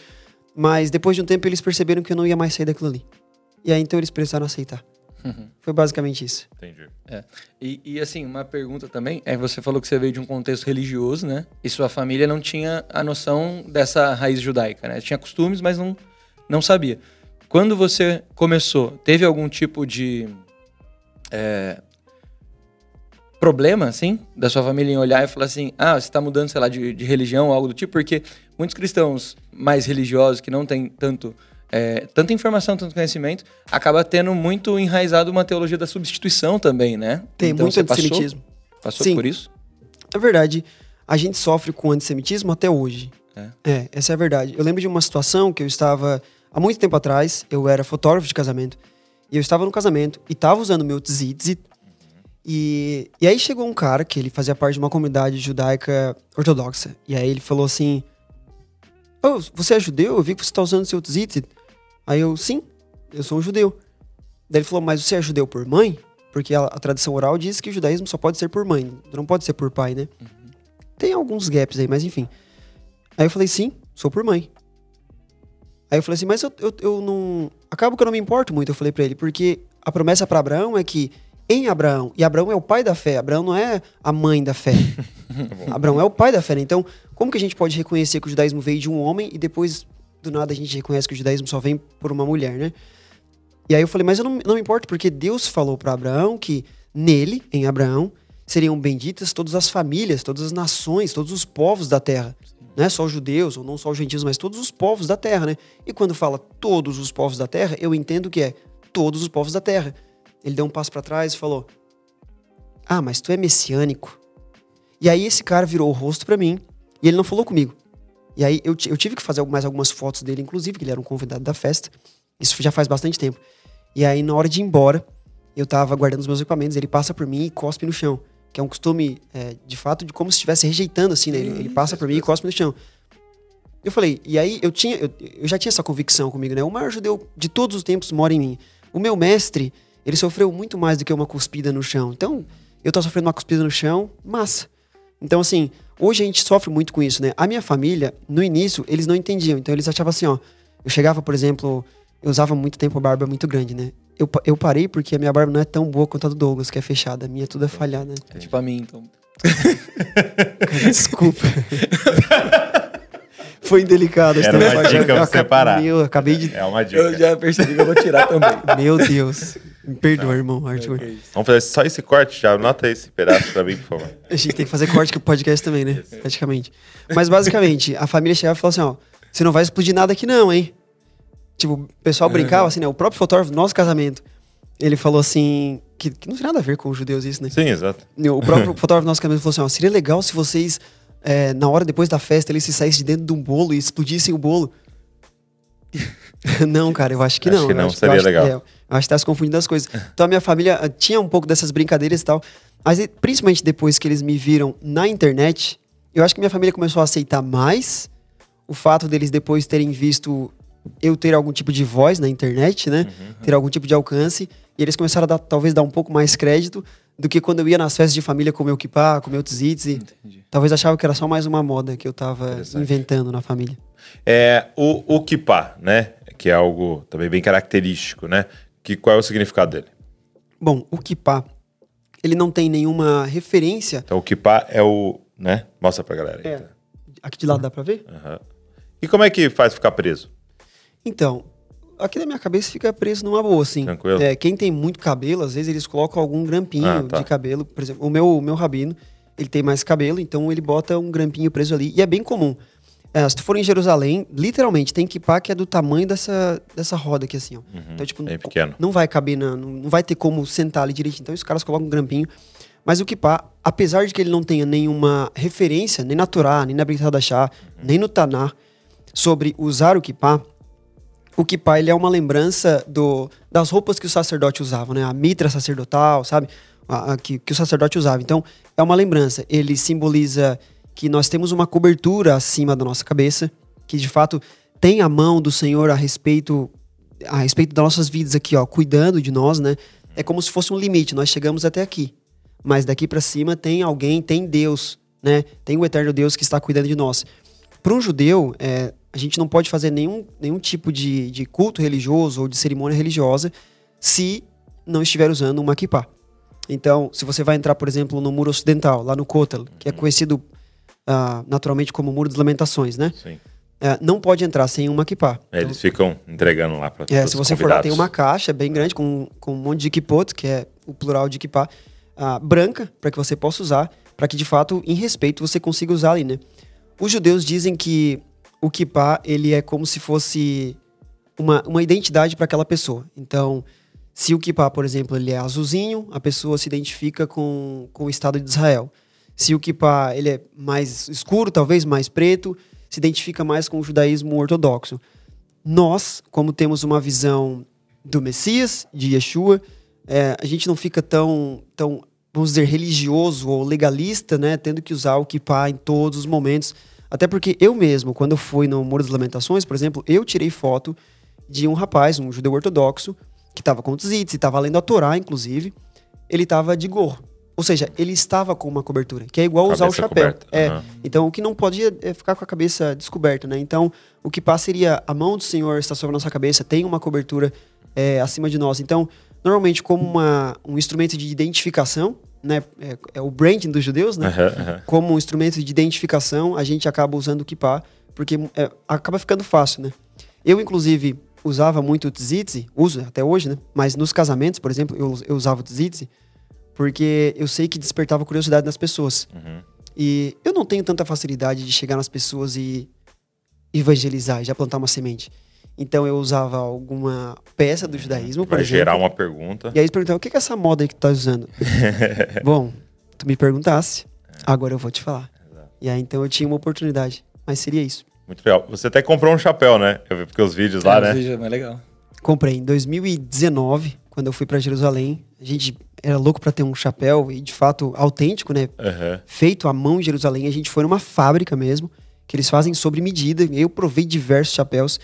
Mas depois de um tempo eles perceberam que eu não ia mais sair daquilo ali. E aí então eles precisaram aceitar. Foi basicamente isso. Entendi. E, e, assim, uma pergunta também, é você falou que você veio de um contexto religioso, né? E sua família não tinha a noção dessa raiz judaica, né? Tinha costumes, mas não, não sabia. Quando você começou, teve algum tipo de é, problema, assim, da sua família em olhar e falar assim, ah, você está mudando, sei lá, de, de religião ou algo do tipo? Porque muitos cristãos mais religiosos, que não têm tanto é, tanta informação, tanto conhecimento, acaba tendo muito enraizado uma teologia da substituição também, né? Tem Então, muito você passou- antissemitismo. Passou Sim. por isso? Na verdade, a gente sofre com antissemitismo até hoje. É. essa é a verdade. Eu lembro de uma situação que eu estava, há muito tempo atrás, eu era fotógrafo de casamento, e eu estava no casamento e estava usando meu tzitzit, e, e aí chegou um cara que ele fazia parte de uma comunidade judaica ortodoxa, e aí ele falou assim, oh, você é judeu? Eu vi que você está usando seu tzitzit. Aí eu, sim, eu sou um judeu. Daí ele falou, mas você é judeu por mãe? Porque a, a tradição oral diz que o judaísmo só pode ser por mãe, não pode ser por pai, né? Tem alguns gaps aí, mas enfim. Aí eu falei, sim, sou por mãe. Aí eu falei assim, mas eu, eu, eu não. Acaba que eu não me importo muito, eu falei pra ele, porque a promessa pra Abraão é que em Abraão, e Abraão é o pai da fé, Abraão não é a mãe da fé. Abraão é o pai da fé, né? Então, como que a gente pode reconhecer que o judaísmo veio de um homem e depois, do nada, a gente reconhece que o judaísmo só vem por uma mulher, né? E aí eu falei, mas eu não, não me importo, porque Deus falou pra Abraão que nele, em Abraão, seriam benditas todas as famílias, todas as nações, todos os povos da terra. Não é só os judeus, ou não só os gentios, mas todos os povos da terra, né? E quando fala todos os povos da terra, eu entendo que é todos os povos da terra. Ele deu um passo pra trás e falou: Ah, mas tu é messiânico. E aí esse cara virou o rosto pra mim e ele não falou comigo. E aí eu, eu tive que fazer mais algumas fotos dele, inclusive, que ele era um convidado da festa. Isso já faz bastante tempo. E aí, na hora de ir embora, eu tava guardando os meus equipamentos, ele passa por mim e cospe no chão. Que é um costume, é, de fato, de como se estivesse rejeitando, assim, né? Ele, ele passa por mim e cospe no chão. Eu falei, e aí eu tinha, eu, eu já tinha essa convicção comigo, né? O maior judeu de todos os tempos mora em mim. O meu mestre, ele sofreu muito mais do que uma cuspida no chão. Então, eu tô sofrendo uma cuspida no chão, massa. Então, assim, hoje a gente sofre muito com isso, né? A minha família, no início, eles não entendiam. Então, eles achavam assim, ó. Eu chegava, por exemplo, eu usava muito tempo a barba muito grande, né? Eu, eu parei porque a minha barba não é tão boa quanto a do Douglas, que é fechada. A minha tudo é falhada, né? É tipo a mim, então. Desculpa. Foi indelicado. Era uma dica pra você parar. Meu, acabei de... É uma dica. Eu já percebi que eu vou tirar também. Meu Deus. Perdoa, irmão, Arthur. Ok. Vamos fazer só esse corte já. Anota esse pedaço pra mim, por favor. A gente tem que fazer corte com o podcast também, né? Praticamente. Mas basicamente, a família chegava e falava assim, ó, você não vai explodir nada aqui não, hein? Tipo, o pessoal brincava assim, né? O próprio fotógrafo do nosso casamento, ele falou assim, que, que não tem nada a ver com os judeus isso, né? Sim, exato. O próprio fotógrafo do nosso casamento falou assim, ó, seria legal se vocês, é, na hora depois da festa, eles se saíssem de dentro de um bolo e explodissem o bolo. não, cara, eu acho que Acho não. que Eu não, eu seria acho- legal. é, acho que tá se confundindo as coisas. Então a minha família ah, tinha um pouco dessas brincadeiras e tal. Mas e, principalmente depois que eles me viram na internet, eu acho que minha família começou a aceitar mais o fato deles depois terem visto eu ter algum tipo de voz na internet, né? Ter algum tipo de alcance. E eles começaram a dar, talvez dar um pouco mais crédito do que quando eu ia nas festas de família comer o kippah, comer o tzitz. e Entendi. Talvez achava que era só mais uma moda que eu tava inventando na família. É, o, o kippah, né? Que é algo também bem característico, né? Que, qual é o significado dele? Bom, o kippah, ele não tem nenhuma referência. Então, o kippah é o... né? Mostra pra galera aí. É. Aqui de lado dá pra ver? Aham. E como é que faz ficar preso? Então, aqui na minha cabeça fica preso numa boa, assim. Tranquilo. É, quem tem muito cabelo, às vezes eles colocam algum grampinho Ah, tá. de cabelo. Por exemplo, o meu, o meu rabino, ele tem mais cabelo, então ele bota um grampinho preso ali. E é bem comum. É, se tu for em Jerusalém, literalmente, tem kippah que é do tamanho dessa, dessa roda aqui, assim, ó. então, tipo, Uhum. bem não- pequeno. não vai caber, na, não, não vai ter como sentar ali direitinho. Então, os caras colocam um grampinho. Mas o kippah, apesar de que ele não tenha nenhuma referência, nem na Torá, nem na Brit Hadashah, Uhum. nem no Taná, sobre usar o kippah, o kippah ele é uma lembrança do, das roupas que o sacerdote usava, né? A mitra sacerdotal, sabe? A- a- que, que o sacerdote usava. Então, é uma lembrança. Ele simboliza que nós temos uma cobertura acima da nossa cabeça, que de fato tem a mão do Senhor a respeito a respeito das nossas vidas aqui, ó, cuidando de nós, né? É como se fosse um limite. Nós chegamos até aqui, mas daqui para cima tem alguém, tem Deus, né? Tem o eterno Deus que está cuidando de nós. Para um judeu, é, a gente não pode fazer nenhum, nenhum tipo de, de culto religioso ou de cerimônia religiosa se não estiver usando uma kippah. Então, se você vai entrar, por exemplo, no muro ocidental, lá no Kotel, que é conhecido ah, naturalmente como Muro das Lamentações, né? Sim. É, não pode entrar sem uma kippah. É, Eles ficam entregando lá pra É, se você for lá, tem uma caixa bem grande com, com um monte de kippot, que é o plural de kippah, ah, branca, para que você possa usar, para que de fato, em respeito, você consiga usar ali, né? Os judeus dizem que o kippah, ele é como se fosse uma, uma identidade para aquela pessoa. Então, se o kippah, por exemplo, ele é azulzinho, a pessoa se identifica com, com o Estado de Israel. Se o kippah ele é mais escuro, talvez mais preto, se identifica mais com o judaísmo ortodoxo. Nós, como temos uma visão do Messias, de Yeshua, é, a gente não fica tão, tão, vamos dizer, religioso ou legalista, né? Tendo que usar o kippah em todos os momentos. Até porque eu mesmo, quando fui no Muro das Lamentações, por exemplo, eu tirei foto de um rapaz, um judeu ortodoxo, que estava com tzitz, estava lendo a Torá, inclusive. Ele estava de gorro. Ou seja, ele estava com uma cobertura, que é igual usar o Cabeça chapéu. coberta, É. aham. Então, o que não podia é ficar com a cabeça descoberta, né? Então, o que passa seria a mão do Senhor está sobre a nossa cabeça, tem uma cobertura é, acima de nós. Então, normalmente, como uma, um instrumento de identificação, né? É, é o branding dos judeus, né? Aham. Como um instrumento de identificação, a gente acaba usando o kippah, porque é, acaba ficando fácil, né? Eu, inclusive, usava muito o tzitzi, uso até hoje, né? Mas nos casamentos, por exemplo, eu, eu usava o tzitzi, porque eu sei que despertava curiosidade nas pessoas. Uhum. E eu não tenho tanta facilidade de chegar nas pessoas e evangelizar, já plantar uma semente. Então eu usava alguma peça do judaísmo, por Vai exemplo. gerar uma pergunta. E aí eles perguntavam, o que é essa moda aí que tu tá usando? Bom, tu me perguntasse, agora eu vou te falar. E aí então eu tinha uma oportunidade, mas seria isso. Muito legal. Você até comprou um chapéu, né? Eu vi porque os vídeos lá, É, né? o vídeo é mais legal. Comprei em 2019, quando eu fui pra Jerusalém. A gente era louco pra ter um chapéu e de fato autêntico, né? Aham. feito à mão em Jerusalém. A gente foi numa fábrica mesmo, que eles fazem sobre medida. Eu provei diversos chapéus.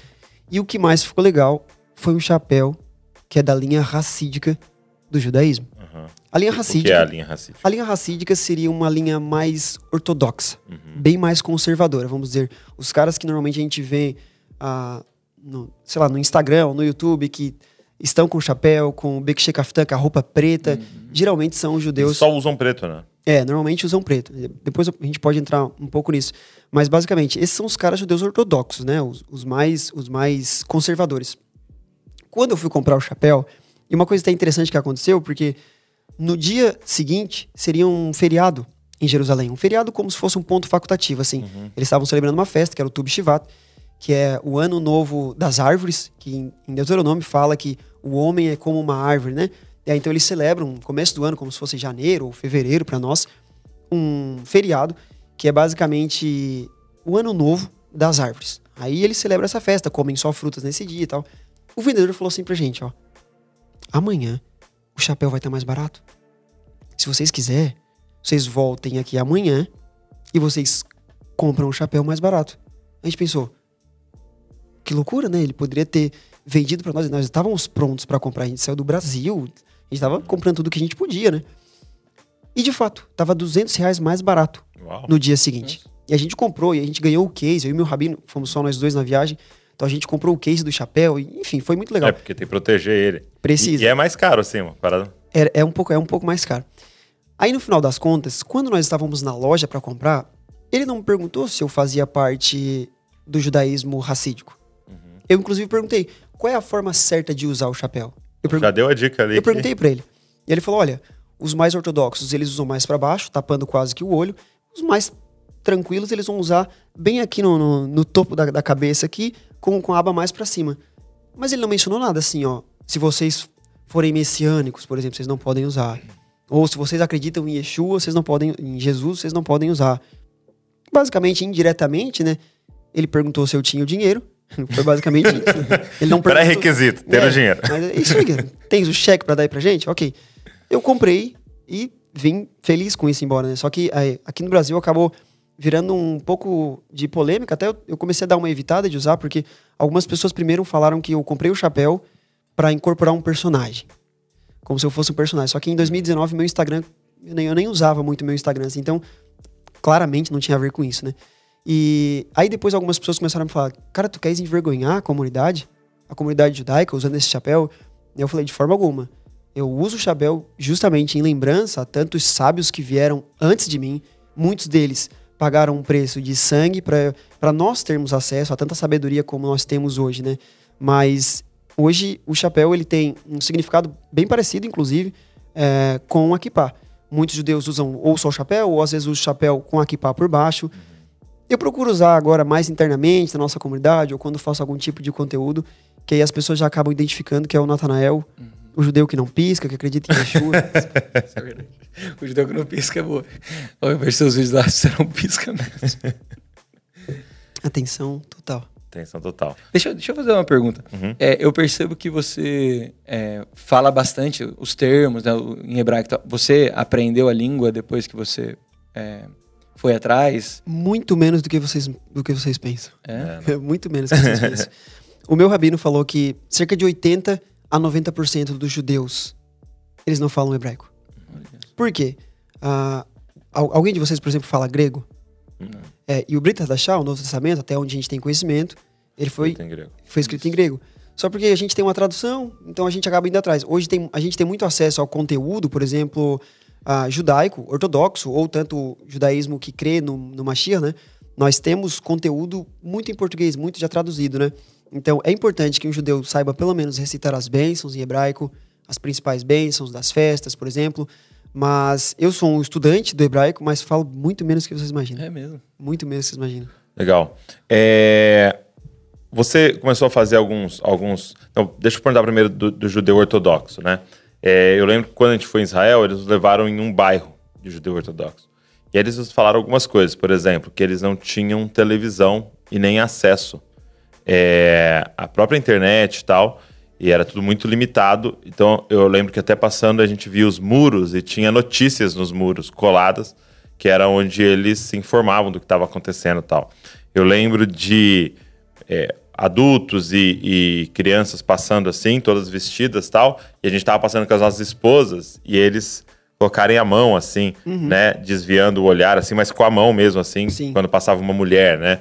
E o que mais ficou legal foi um chapéu que é da linha racídica do judaísmo. aham. A linha O que racídica. é a linha racídica? A linha racídica seria uma linha mais ortodoxa, Uhum. bem mais conservadora, vamos dizer. Os caras que normalmente a gente vê, ah, no, sei lá, no Instagram ou no YouTube, que estão com chapéu, com o Bekshé Kaftan, com a roupa preta, geralmente são os Eles judeus. só usam preto, né? É, normalmente usam preto. Depois a gente pode entrar um pouco nisso. Mas basicamente, esses são os caras judeus ortodoxos, né? Os, os mais, os mais conservadores. Quando eu fui comprar o chapéu, e uma coisa até interessante que aconteceu, porque no dia seguinte seria um feriado em Jerusalém. Um feriado como se fosse um ponto facultativo, assim. Uhum. Eles estavam celebrando uma festa, que era o Tu Shivat, que é o ano novo das árvores, que em Deuteronômio fala que o homem é como uma árvore, né? E aí, então eles celebram começo do ano, como se fosse janeiro ou fevereiro para nós, um feriado que é basicamente o ano novo das árvores. Aí eles celebram essa festa, comem só frutas nesse dia e tal. O vendedor falou assim pra gente, ó: "Amanhã o chapéu vai estar mais barato. Se vocês quiserem, vocês voltem aqui amanhã e vocês compram um chapéu mais barato." A gente pensou: "Que loucura, né? Ele poderia ter vendido para nós, nós estávamos prontos para comprar, a gente saiu do Brasil, a gente estava comprando tudo que a gente podia, né? E de fato, tava 200 reais mais barato Uau. no dia seguinte. E a gente comprou, e a gente ganhou o case. Eu e meu rabino, fomos só nós dois na viagem. Então a gente comprou o case do chapéu, e, enfim, foi muito legal. É, porque tem que proteger ele. Precisa. E, e é mais caro, assim, uma parada. É, é um pouco, é um pouco mais caro. Aí no final das contas, quando nós estávamos na loja para comprar, ele não me perguntou se eu fazia parte do judaísmo racídico. Eu inclusive perguntei qual é a forma certa de usar o chapéu. Já deu a dica ali. eu que- perguntei pra ele. E ele falou: olha, os mais ortodoxos eles usam mais para baixo, tapando quase que o olho. Os mais tranquilos eles vão usar bem aqui no, no, no topo da, da cabeça aqui, com, com a aba mais para cima. Mas ele não mencionou nada assim, ó. Se vocês forem messiânicos, por exemplo, vocês não podem usar. Ou se vocês acreditam em Yeshua, vocês não podem. Em Jesus, vocês não podem usar. Basicamente, indiretamente, né? Ele perguntou se eu tinha o dinheiro. Foi basicamente isso. Ele não. Pré-requisito, ter É, o dinheiro. Mas é isso aí. Tens o cheque pra dar aí pra gente? Ok. Eu comprei e vim feliz com isso embora, né? Só que aí, aqui no Brasil acabou virando um pouco de polêmica. Até eu, eu comecei a dar uma evitada de usar, porque algumas pessoas primeiro falaram que eu comprei o chapéu pra incorporar um personagem. Como se eu fosse um personagem. Só que em 2019, meu Instagram, eu nem, eu nem usava muito meu Instagram, assim, então claramente não tinha a ver com isso, né? E aí depois algumas pessoas começaram a me falar, cara, tu queres envergonhar a comunidade? A comunidade judaica usando esse chapéu? Eu falei, de forma alguma. Eu uso o chapéu justamente em lembrança a tantos sábios que vieram antes de mim. Muitos deles pagaram um preço de sangue para nós termos acesso a tanta sabedoria como nós temos hoje, né? Mas hoje o chapéu ele tem um significado bem parecido, inclusive, é, com a kippah. Muitos judeus usam ou só o chapéu, ou às vezes o chapéu com a kippah por baixo. Eu procuro usar agora mais internamente na nossa comunidade, ou quando faço algum tipo de conteúdo, que aí as pessoas já acabam identificando que é o Natanael, o judeu que não pisca, que acredita em Yeshua. Isso é verdade. O judeu que não pisca é boa. Olha, ver seus vídeos lá, você não pisca mesmo. Atenção total. Atenção total. Deixa, eu- deixa eu fazer uma pergunta. Uhum. É, eu percebo que você é, fala bastante os termos né, em hebraico. Você aprendeu a língua depois que você é, foi atrás? Muito menos do que vocês, do que vocês pensam. É? Muito menos do que vocês pensam. O meu rabino falou que cerca de 80 a 90% dos judeus, eles não falam hebraico. Por quê? Ah, al- alguém de vocês, por exemplo, fala grego? É, e o Brit Hadashah, o Novo Testamento, até onde a gente tem conhecimento, ele foi, foi escrito em grego. Só porque a gente tem uma tradução, então a gente acaba indo atrás. Hoje tem, a gente tem muito acesso ao conteúdo, por exemplo, ah, judaico, ortodoxo, ou tanto o judaísmo que crê no, no Mashiach, né? Nós temos conteúdo muito em português, muito já traduzido, né? Então é importante que um judeu saiba pelo menos recitar as bênçãos em hebraico, as principais bênçãos das festas, por exemplo. Mas eu sou um estudante do hebraico, mas falo muito menos que vocês imaginam. É mesmo. Muito menos que vocês imaginam. Legal. É, Você começou a fazer alguns. alguns... Não, deixa eu perguntar primeiro do, do judeu ortodoxo, né? É, eu lembro que quando a gente foi em Israel, eles nos levaram em um bairro de judeu ortodoxo. E eles nos falaram algumas coisas, por exemplo, que eles não tinham televisão e nem acesso é, à própria internet e tal. E era tudo muito limitado. Então eu lembro que até passando a gente via os muros e tinha notícias nos muros coladas, que era onde eles se informavam do que estava acontecendo e tal. Eu lembro de é, adultos e, e crianças passando assim, todas vestidas e tal, e a gente tava passando com as nossas esposas e eles colocarem a mão assim, né, desviando o olhar assim, mas com a mão mesmo assim, Sim. quando passava uma mulher, né?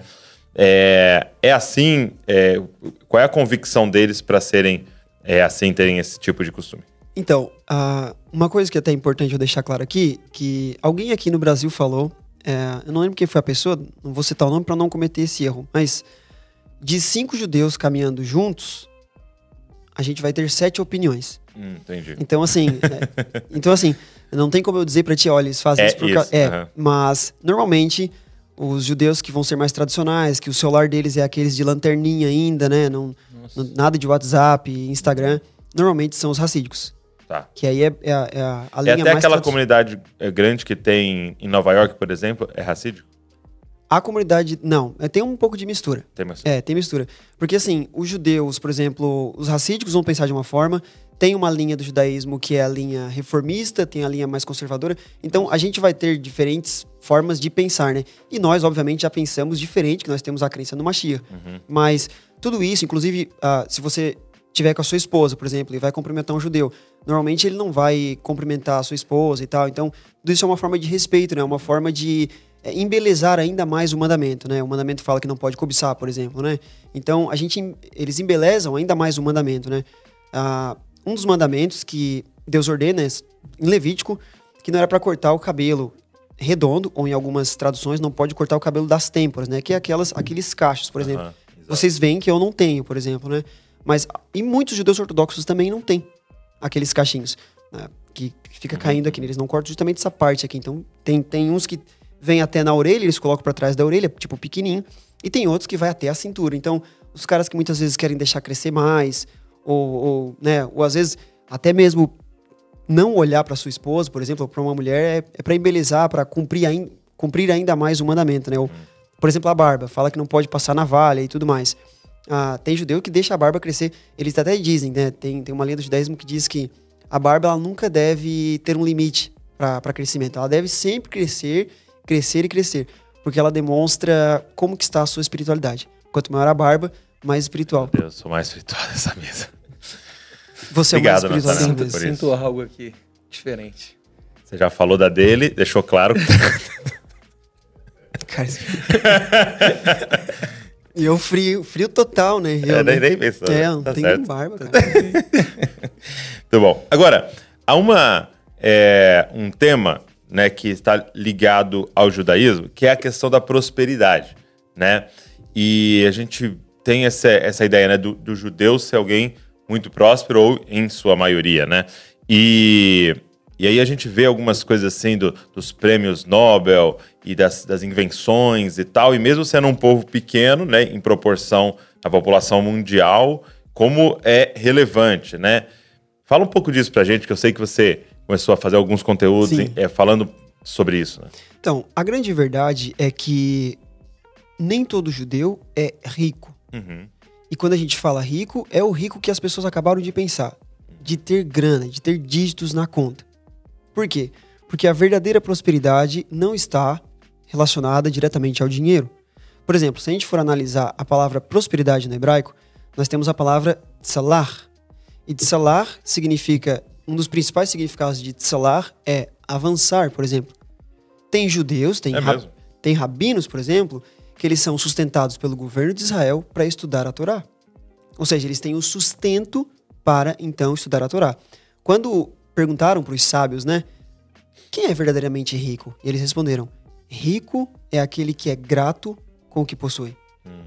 É, é assim, é, qual é a convicção deles para serem é, assim, terem esse tipo de costume? Então, uh, uma coisa que é até importante eu deixar claro aqui, que alguém aqui no Brasil falou, é, eu não lembro quem foi a pessoa, não vou citar o nome para não cometer esse erro, mas de cinco judeus caminhando juntos, a gente vai ter sete opiniões. Hum, entendi. Então, assim, é, então, assim, não tem como eu dizer para ti, olha, eles fazem É isso por causa. É, aham. mas normalmente os judeus que vão ser mais tradicionais, que o celular deles é aqueles de lanterninha ainda, né? Não, não- nada de WhatsApp, Instagram, normalmente são os racídicos. Tá. Que aí é, é a, é a, a É linha até mais aquela comunidade é, grande que tem em Nova York, por exemplo, é racídico? A comunidade. Não, é, tem um pouco de mistura. Tem mais... É, tem mistura. Porque assim, os judeus, por exemplo, os racídicos vão pensar de uma forma, tem uma linha do judaísmo que é a linha reformista, tem a linha mais conservadora. Então a gente vai ter diferentes formas de pensar, né? E nós, obviamente, já pensamos diferente, que nós temos a crença no Mashiach. Uhum. Mas tudo isso, inclusive, ah, se você tiver com a sua esposa, por exemplo, e vai cumprimentar um judeu, normalmente ele não vai cumprimentar a sua esposa e tal. Então, tudo isso é uma forma de respeito, né? Uma forma de é, embelezar ainda mais o mandamento, né? O mandamento fala que não pode cobiçar, por exemplo, né? Então, a gente, eles embelezam ainda mais o mandamento, né? Ah, um dos mandamentos que Deus ordena é em Levítico, que não era para cortar o cabelo redondo, ou em algumas traduções não pode cortar o cabelo das têmporas, né? Que é aquelas, aqueles cachos, por exemplo. Vocês veem que eu não tenho, por exemplo, né? Mas e muitos judeus ortodoxos também não têm aqueles cachinhos né? que fica caindo aqui. né? Eles não cortam justamente essa parte aqui. Então tem, tem uns que vêm até na orelha, eles colocam para trás da orelha, tipo pequenininho, e tem outros que vai até a cintura. Então os caras que muitas vezes querem deixar crescer mais, ou, ou né? Ou às vezes até mesmo não olhar para sua esposa, por exemplo, para uma mulher é, é para embelezar, para cumprir, ain- cumprir ainda mais o mandamento, né? Ou, por exemplo, a barba, fala que não pode passar navalha e tudo mais. Ah, tem judeu que deixa a barba crescer. Eles até dizem, né? Tem, tem uma linha do judaísmo que diz que a barba ela nunca deve ter um limite para crescimento. Ela deve sempre crescer, crescer e crescer, porque ela demonstra como que está a sua espiritualidade. Quanto maior a barba, mais espiritual. Meu Deus, sou mais espiritual dessa mesa. Você Obrigado, é mais espiritual Natanael, Sinto, por vez. isso. sinto algo aqui diferente. Você já falou da dele, deixou claro. Cara, isso- e eu frio, frio total, né? Eu, é, nem, nem pensou. É, não tá tem certo. nem barba, cara. Muito bom. Agora, há uma, é, um tema né, que está ligado ao judaísmo, que é a questão da prosperidade. Né? E a gente tem essa, essa ideia né, do, do judeu ser alguém muito próspero, ou em sua maioria. Né? E, e aí a gente vê algumas coisas assim do- dos prêmios Nobel e das, das invenções e tal, e mesmo sendo um povo pequeno, né, em proporção à população mundial, como é relevante, né? Fala um pouco disso pra gente, que eu sei que você começou a fazer alguns conteúdos Sim. é, falando sobre isso. Né? Então, a grande verdade é que nem todo judeu é rico. Uhum. E quando a gente fala rico, é o rico que as pessoas acabaram de pensar. De ter grana, de ter dígitos na conta. Por quê? Porque a verdadeira prosperidade não está relacionada diretamente ao dinheiro. Por exemplo, se a gente for analisar a palavra prosperidade no hebraico, nós temos a palavra tsalar. E tsalar significa, um dos principais significados de tsalar é avançar, por exemplo. Tem judeus, tem, É ra- mesmo? tem rabinos, por exemplo, que eles são sustentados pelo governo de Israel para estudar a Torá. Ou seja, eles têm o sustento para então estudar a Torá. Quando perguntaram para os sábios, né, quem é verdadeiramente rico? E eles responderam: rico é aquele que é grato com o que possui.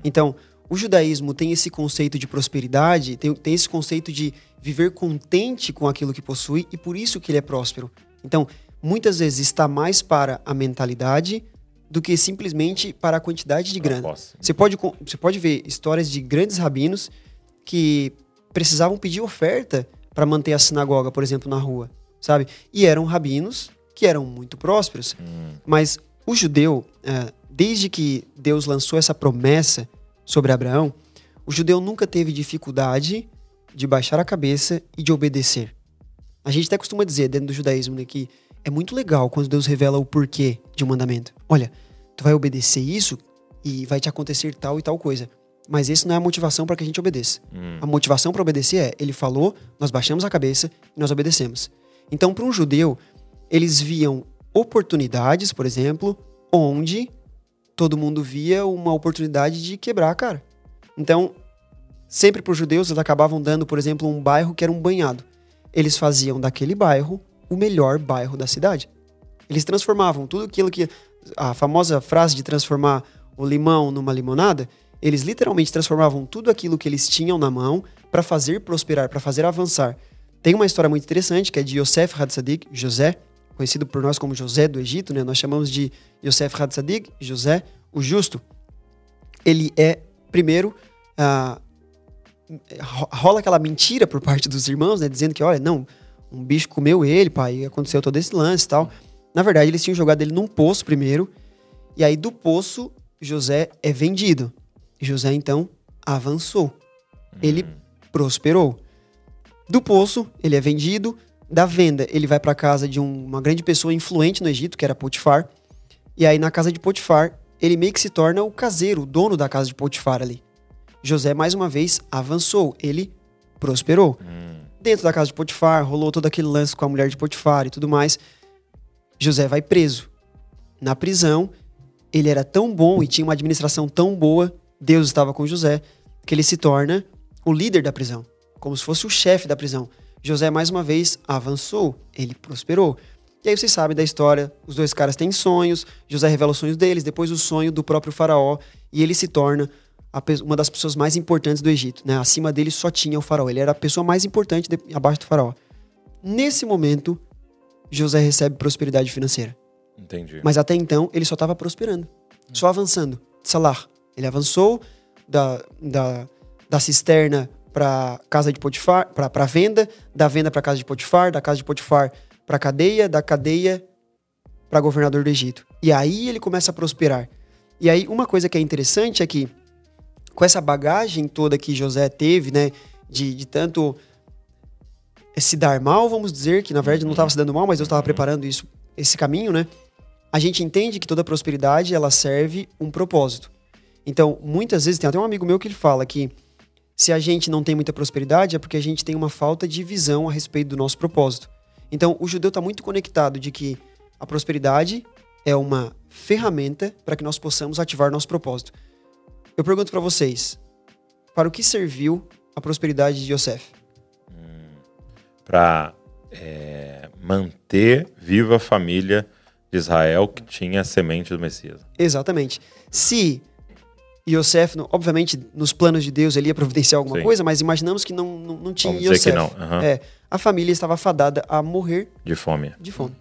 Então, o judaísmo tem esse conceito de prosperidade, tem, tem esse conceito de viver contente com aquilo que possui e por isso que ele é próspero. Então, muitas vezes está mais para a mentalidade do que simplesmente para a quantidade de grana. Você pode, você pode ver histórias de grandes rabinos que precisavam pedir oferta para manter a sinagoga, por exemplo, na rua, sabe? E eram rabinos que eram muito prósperos. Mas o judeu, é, desde que Deus lançou essa promessa sobre Abraão, o judeu nunca teve dificuldade de baixar a cabeça e de obedecer. A gente até costuma dizer dentro do judaísmo né, que é muito legal quando Deus revela o porquê de um mandamento. Olha, tu vai obedecer isso e vai te acontecer tal e tal coisa. Mas esse não é a motivação para que a gente obedeça. A motivação para obedecer é, ele falou, nós baixamos a cabeça e nós obedecemos. Então, para um judeu, eles viam oportunidades, por exemplo, onde todo mundo via uma oportunidade de quebrar cara. Então, sempre para os judeus, eles acabavam dando, por exemplo, um bairro que era um banhado. eles faziam daquele bairro o melhor bairro da cidade. Eles transformavam tudo aquilo que. A famosa frase de transformar o limão numa limonada, eles literalmente transformavam tudo aquilo que eles tinham na mão para fazer prosperar, para fazer avançar. Tem uma história muito interessante que é de Yosef Hatzadik, José, conhecido por nós como José do Egito, né? Nós chamamos de Yosef Hatzadik, José, o justo. Ele é, primeiro, ah, rola aquela mentira por parte dos irmãos, né? Dizendo que, olha, não, um bicho comeu ele, pai, aconteceu todo esse lance e tal. Na verdade, eles tinham jogado ele num poço primeiro, e aí do poço, José é vendido. José, então, avançou. Ele hum. prosperou. Do poço, ele é vendido. Da venda, ele vai para casa de um, uma grande pessoa influente no Egito, que era Potifar. E aí, na casa de Potifar, ele meio que se torna o caseiro, o dono da casa de Potifar ali. José, mais uma vez, avançou. Ele prosperou. Hum. Dentro da casa de Potifar, rolou todo aquele lance com a mulher de Potifar e tudo mais. José vai preso. Na prisão, ele era tão bom e tinha uma administração tão boa, Deus estava com José, que ele se torna o líder da prisão, como se fosse o chefe da prisão. José, mais uma vez, avançou, ele prosperou. E aí vocês sabem da história, os dois caras têm sonhos, José revela os sonhos deles, depois o sonho do próprio faraó, e ele se torna uma das pessoas mais importantes do Egito. Né? Acima dele só tinha o faraó, ele era a pessoa mais importante de, abaixo do faraó. Nesse momento, José recebe prosperidade financeira. Entendi. Mas até então, ele só estava prosperando, só avançando. Salar. Ele avançou da, da, da cisterna para casa de Potifar, para venda, da venda para casa de Potifar, da casa de Potifar para cadeia, da cadeia para governador do Egito. E aí ele começa a prosperar. E aí uma coisa que é interessante é que com essa bagagem toda que José teve, né, de, de tanto se dar mal, vamos dizer, que na verdade não estava se dando mal, mas Deus estava preparando isso, esse caminho, né? A gente entende que toda prosperidade ela serve um propósito. Então, muitas vezes tem até um amigo meu que ele fala que se a gente não tem muita prosperidade é porque a gente tem uma falta de visão a respeito do nosso propósito. Então, o judeu está muito conectado de que a prosperidade é uma ferramenta para que nós possamos ativar nosso propósito. Eu pergunto para vocês, para o que serviu a prosperidade de Yosef? Hum, para é, manter viva a família de Israel que tinha a semente do Messias. Exatamente. Se Yosef, obviamente, nos planos de Deus ele ia providenciar alguma Sim. coisa, mas imaginamos que não, não, não tinha Vamos Yosef. Dizer que não. Uhum. É, a família estava fadada a morrer de fome. De fome.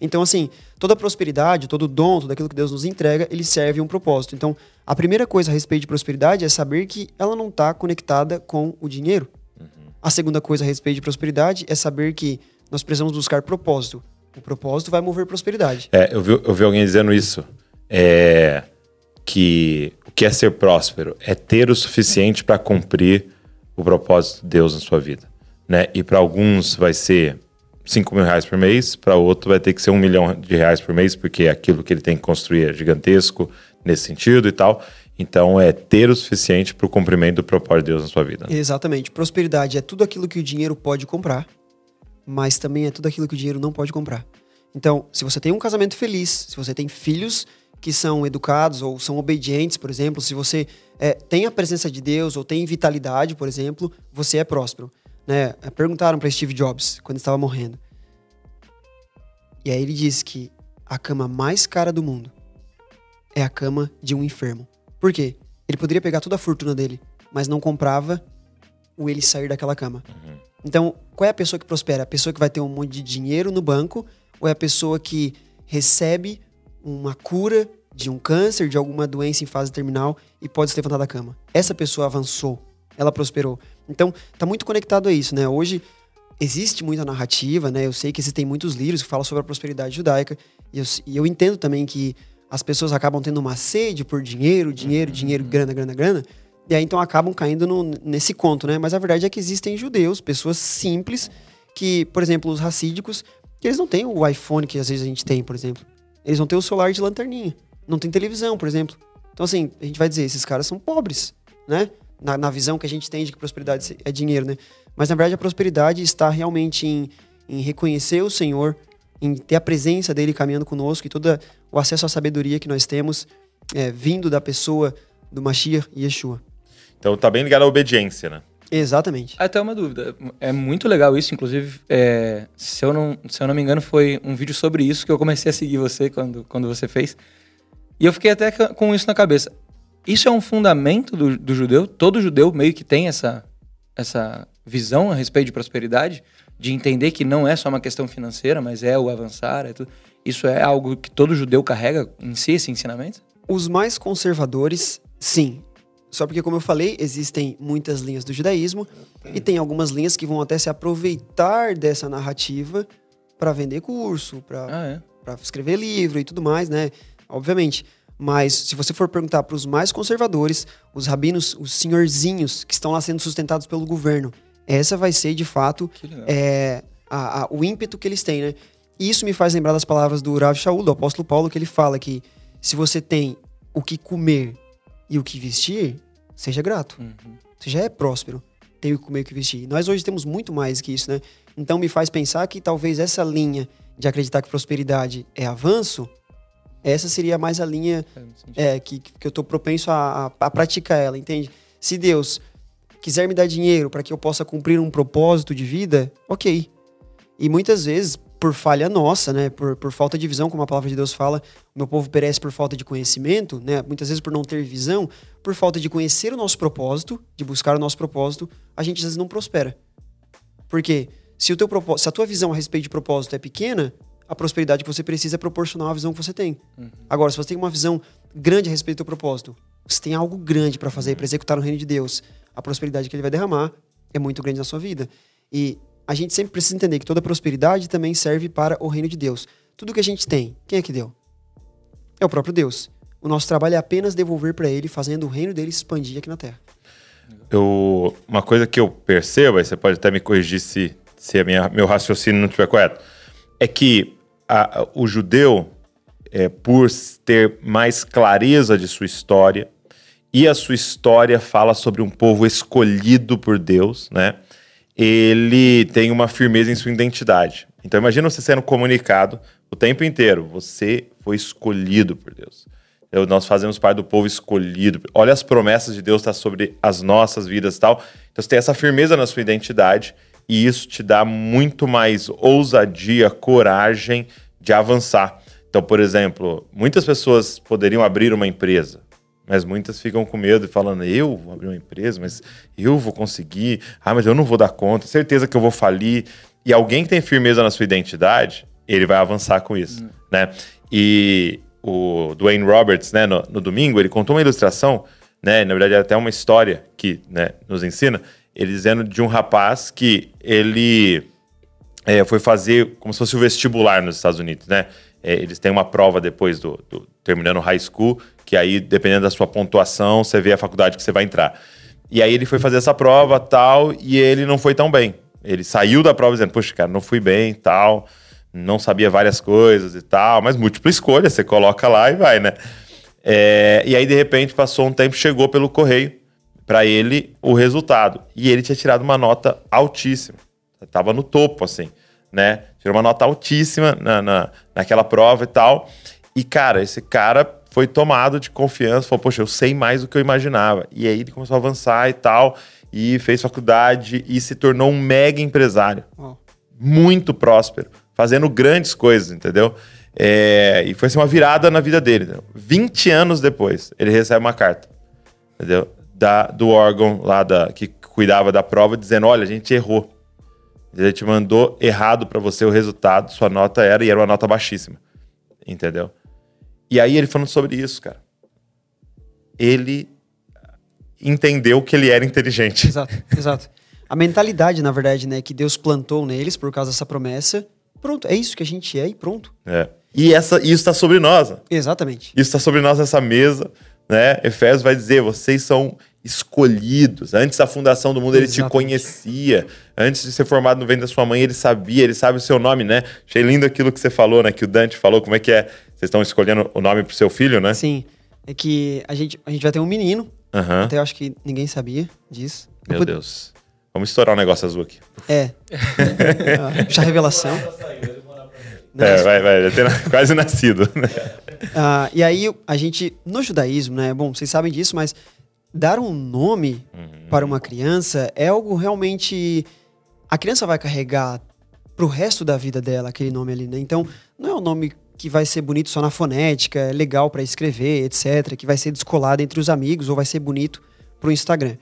Então, assim, toda prosperidade, todo dom, tudo aquilo que Deus nos entrega, ele serve um propósito. Então, a primeira coisa a respeito de prosperidade é saber que ela não está conectada com o dinheiro. Uhum. A segunda coisa a respeito de prosperidade é saber que nós precisamos buscar propósito. O propósito vai mover prosperidade. É, eu vi, eu vi alguém dizendo isso. É que o que é ser próspero é ter o suficiente para cumprir o propósito de Deus na sua vida. Né? E para alguns vai ser 5 mil reais por mês, para outro vai ter que ser um milhão de reais por mês, porque aquilo que ele tem que construir é gigantesco nesse sentido e tal. Então é ter o suficiente para o cumprimento do propósito de Deus na sua vida. Exatamente. Prosperidade é tudo aquilo que o dinheiro pode comprar, mas também é tudo aquilo que o dinheiro não pode comprar. Então, se você tem um casamento feliz, se você tem filhos que são educados ou são obedientes, por exemplo, se você é, tem a presença de Deus ou tem vitalidade, por exemplo, você é próspero. Né? É, perguntaram para Steve Jobs quando estava morrendo. E aí ele disse que a cama mais cara do mundo é a cama de um enfermo. Por quê? Ele poderia pegar toda a fortuna dele, mas não comprava o ele sair daquela cama. Uhum. Então, qual é a pessoa que prospera? A pessoa que vai ter um monte de dinheiro no banco ou é a pessoa que recebe uma cura de um câncer, de alguma doença em fase terminal e pode se levantar da cama. Essa pessoa avançou, ela prosperou. Então, tá muito conectado a isso, né? Hoje existe muita narrativa, né? Eu sei que existem muitos livros que falam sobre a prosperidade judaica e eu, e eu entendo também que as pessoas acabam tendo uma sede por dinheiro, dinheiro, dinheiro, grana, grana, grana. E aí então acabam caindo no, nesse conto, né? Mas a verdade é que existem judeus, pessoas simples, que, por exemplo, os racídicos, que eles não têm o iPhone que às vezes a gente tem, por exemplo. Eles vão ter o celular de lanterninha. Não tem televisão, por exemplo. Então, assim, a gente vai dizer, esses caras são pobres, né? Na, na visão que a gente tem de que prosperidade é dinheiro, né? Mas, na verdade, a prosperidade está realmente em, em reconhecer o Senhor, em ter a presença dele caminhando conosco e todo o acesso à sabedoria que nós temos é, vindo da pessoa do Mashiach e Yeshua. Então, tá bem ligado à obediência, né? Exatamente. Até uma dúvida. É muito legal isso, inclusive, é, se, eu não, se eu não me engano, foi um vídeo sobre isso que eu comecei a seguir você quando, quando você fez. E eu fiquei até com isso na cabeça. Isso é um fundamento do, do judeu? Todo judeu meio que tem essa, essa visão a respeito de prosperidade? De entender que não é só uma questão financeira, mas é o avançar, é tudo. Isso é algo que todo judeu carrega em si, esse ensinamento? Os mais conservadores, sim. Só porque, como eu falei, existem muitas linhas do judaísmo e tem algumas linhas que vão até se aproveitar dessa narrativa para vender curso, para Ah, é. escrever livro e tudo mais, né? Obviamente. Mas se você for perguntar para os mais conservadores, os rabinos, os senhorzinhos que estão lá sendo sustentados pelo governo, essa vai ser de fato é, a- a- o ímpeto que eles têm, né? E isso me faz lembrar das palavras do Rav Shaul, do apóstolo Paulo, que ele fala que se você tem o que comer e o que vestir, seja grato. Uhum. Você já é próspero, tem o que comer o que vestir. Nós hoje temos muito mais que isso, né? Então me faz pensar que talvez essa linha de acreditar que prosperidade é avanço, essa seria mais a linha é, que, que eu tô propenso a, a, a praticar ela, entende? Se Deus quiser me dar dinheiro para que eu possa cumprir um propósito de vida, ok. E muitas vezes, por falha nossa, né, por, por falta de visão, como a palavra de Deus fala, o meu povo perece por falta de conhecimento, né, muitas vezes por não ter visão, por falta de conhecer o nosso propósito, de buscar o nosso propósito, a gente às vezes não prospera. Porque se, o teu propósito, se a tua visão a respeito de propósito é pequena, a prosperidade que você precisa é proporcional à visão que você tem. Agora, se você tem uma visão grande a respeito do teu propósito, você tem algo grande para fazer, para executar no reino de Deus, a prosperidade que ele vai derramar é muito grande na sua vida. E a gente sempre precisa entender que toda prosperidade também serve para o reino de Deus. Tudo que a gente tem, quem é que deu? É o próprio Deus. O nosso trabalho é apenas devolver para ele, fazendo o reino dele expandir aqui na terra. Eu, uma coisa que eu percebo, aí você pode até me corrigir se, se minha, meu raciocínio não estiver correto, é que a- o judeu, é, por ter mais clareza de sua história, e a sua história fala sobre um povo escolhido por Deus, né? Ele tem uma firmeza em sua identidade. Então imagina você sendo comunicado o tempo inteiro, você foi escolhido por Deus. Eu- nós fazemos parte do povo escolhido. Olha as promessas de Deus tá sobre as nossas vidas e tal. Então você tem essa firmeza na sua identidade e isso te dá muito mais ousadia, coragem de avançar. Então, por exemplo, muitas pessoas poderiam abrir uma empresa, mas muitas ficam com medo e falando: eu vou abrir uma empresa, mas eu vou conseguir, ah, mas eu não vou dar conta, certeza que eu vou falir. E alguém que tem firmeza na sua identidade, ele vai avançar com isso, né? E o Dwayne Roberts, né, no, no domingo, ele contou uma ilustração, né, na verdade é até uma história que né, nos ensina, ele dizendo de um rapaz que ele é, foi fazer como se fosse o vestibular nos Estados Unidos, né? É, eles têm uma prova depois do, do terminando o high school, que aí, dependendo da sua pontuação, você vê a faculdade que você vai entrar. E aí ele foi fazer essa prova tal, e ele não foi tão bem. Ele saiu da prova dizendo, poxa, cara, não fui bem tal, não sabia várias coisas e tal, mas múltipla escolha, você coloca lá e vai, né? É, e aí, de repente, passou um tempo, chegou pelo correio para ele o resultado. E ele tinha tirado uma nota altíssima. Tava no topo, assim, né? Tirou uma nota altíssima na, na, naquela prova e tal. E, cara, esse cara foi tomado de confiança, falou, poxa, eu sei mais do que eu imaginava. E aí ele começou a avançar e tal, e fez faculdade e se tornou um mega empresário Ó, muito próspero, fazendo grandes coisas, entendeu? É, e foi assim, uma virada na vida dele. Entendeu? 20 anos depois, ele recebe uma carta, entendeu? Da, do órgão lá da, que cuidava da prova, dizendo: olha, a gente errou. Ele te mandou errado para você o resultado, sua nota era, e era uma nota baixíssima. Entendeu? E aí ele falando sobre isso, cara. Ele entendeu que ele era inteligente. exato, exato. A mentalidade, na verdade, né, que Deus plantou neles por causa dessa promessa, pronto, é isso que a gente é e pronto. É. E essa, isso está sobre nós. ó. Exatamente. Isso está sobre nós nessa mesa, né? Efésios vai dizer: vocês são escolhidos. Antes da fundação do mundo, ele te conhecia. Antes de ser formado no ventre da sua mãe, ele sabia, ele sabe o seu nome, né? Achei lindo aquilo que você falou, né? Que o Dante falou. Como é que é? Vocês estão escolhendo o nome pro seu filho, né? Assim, é que a gente, a gente vai ter um menino, Aham. até eu acho que ninguém sabia disso. Eu Meu pude- Deus. Vamos estourar um negócio azul aqui. É. Puxar revelação. É, vai, vai. Já tem quase nascido. né? Ah, e aí, a gente, no judaísmo, né? Bom, vocês sabem disso, mas dar um nome Uhum. para uma criança é algo realmente. A criança vai carregar pro resto da vida dela aquele nome ali, né? Então, não é um nome que vai ser bonito só na fonética, é legal para escrever, etc., que vai ser descolado entre os amigos ou vai ser bonito pro Instagram.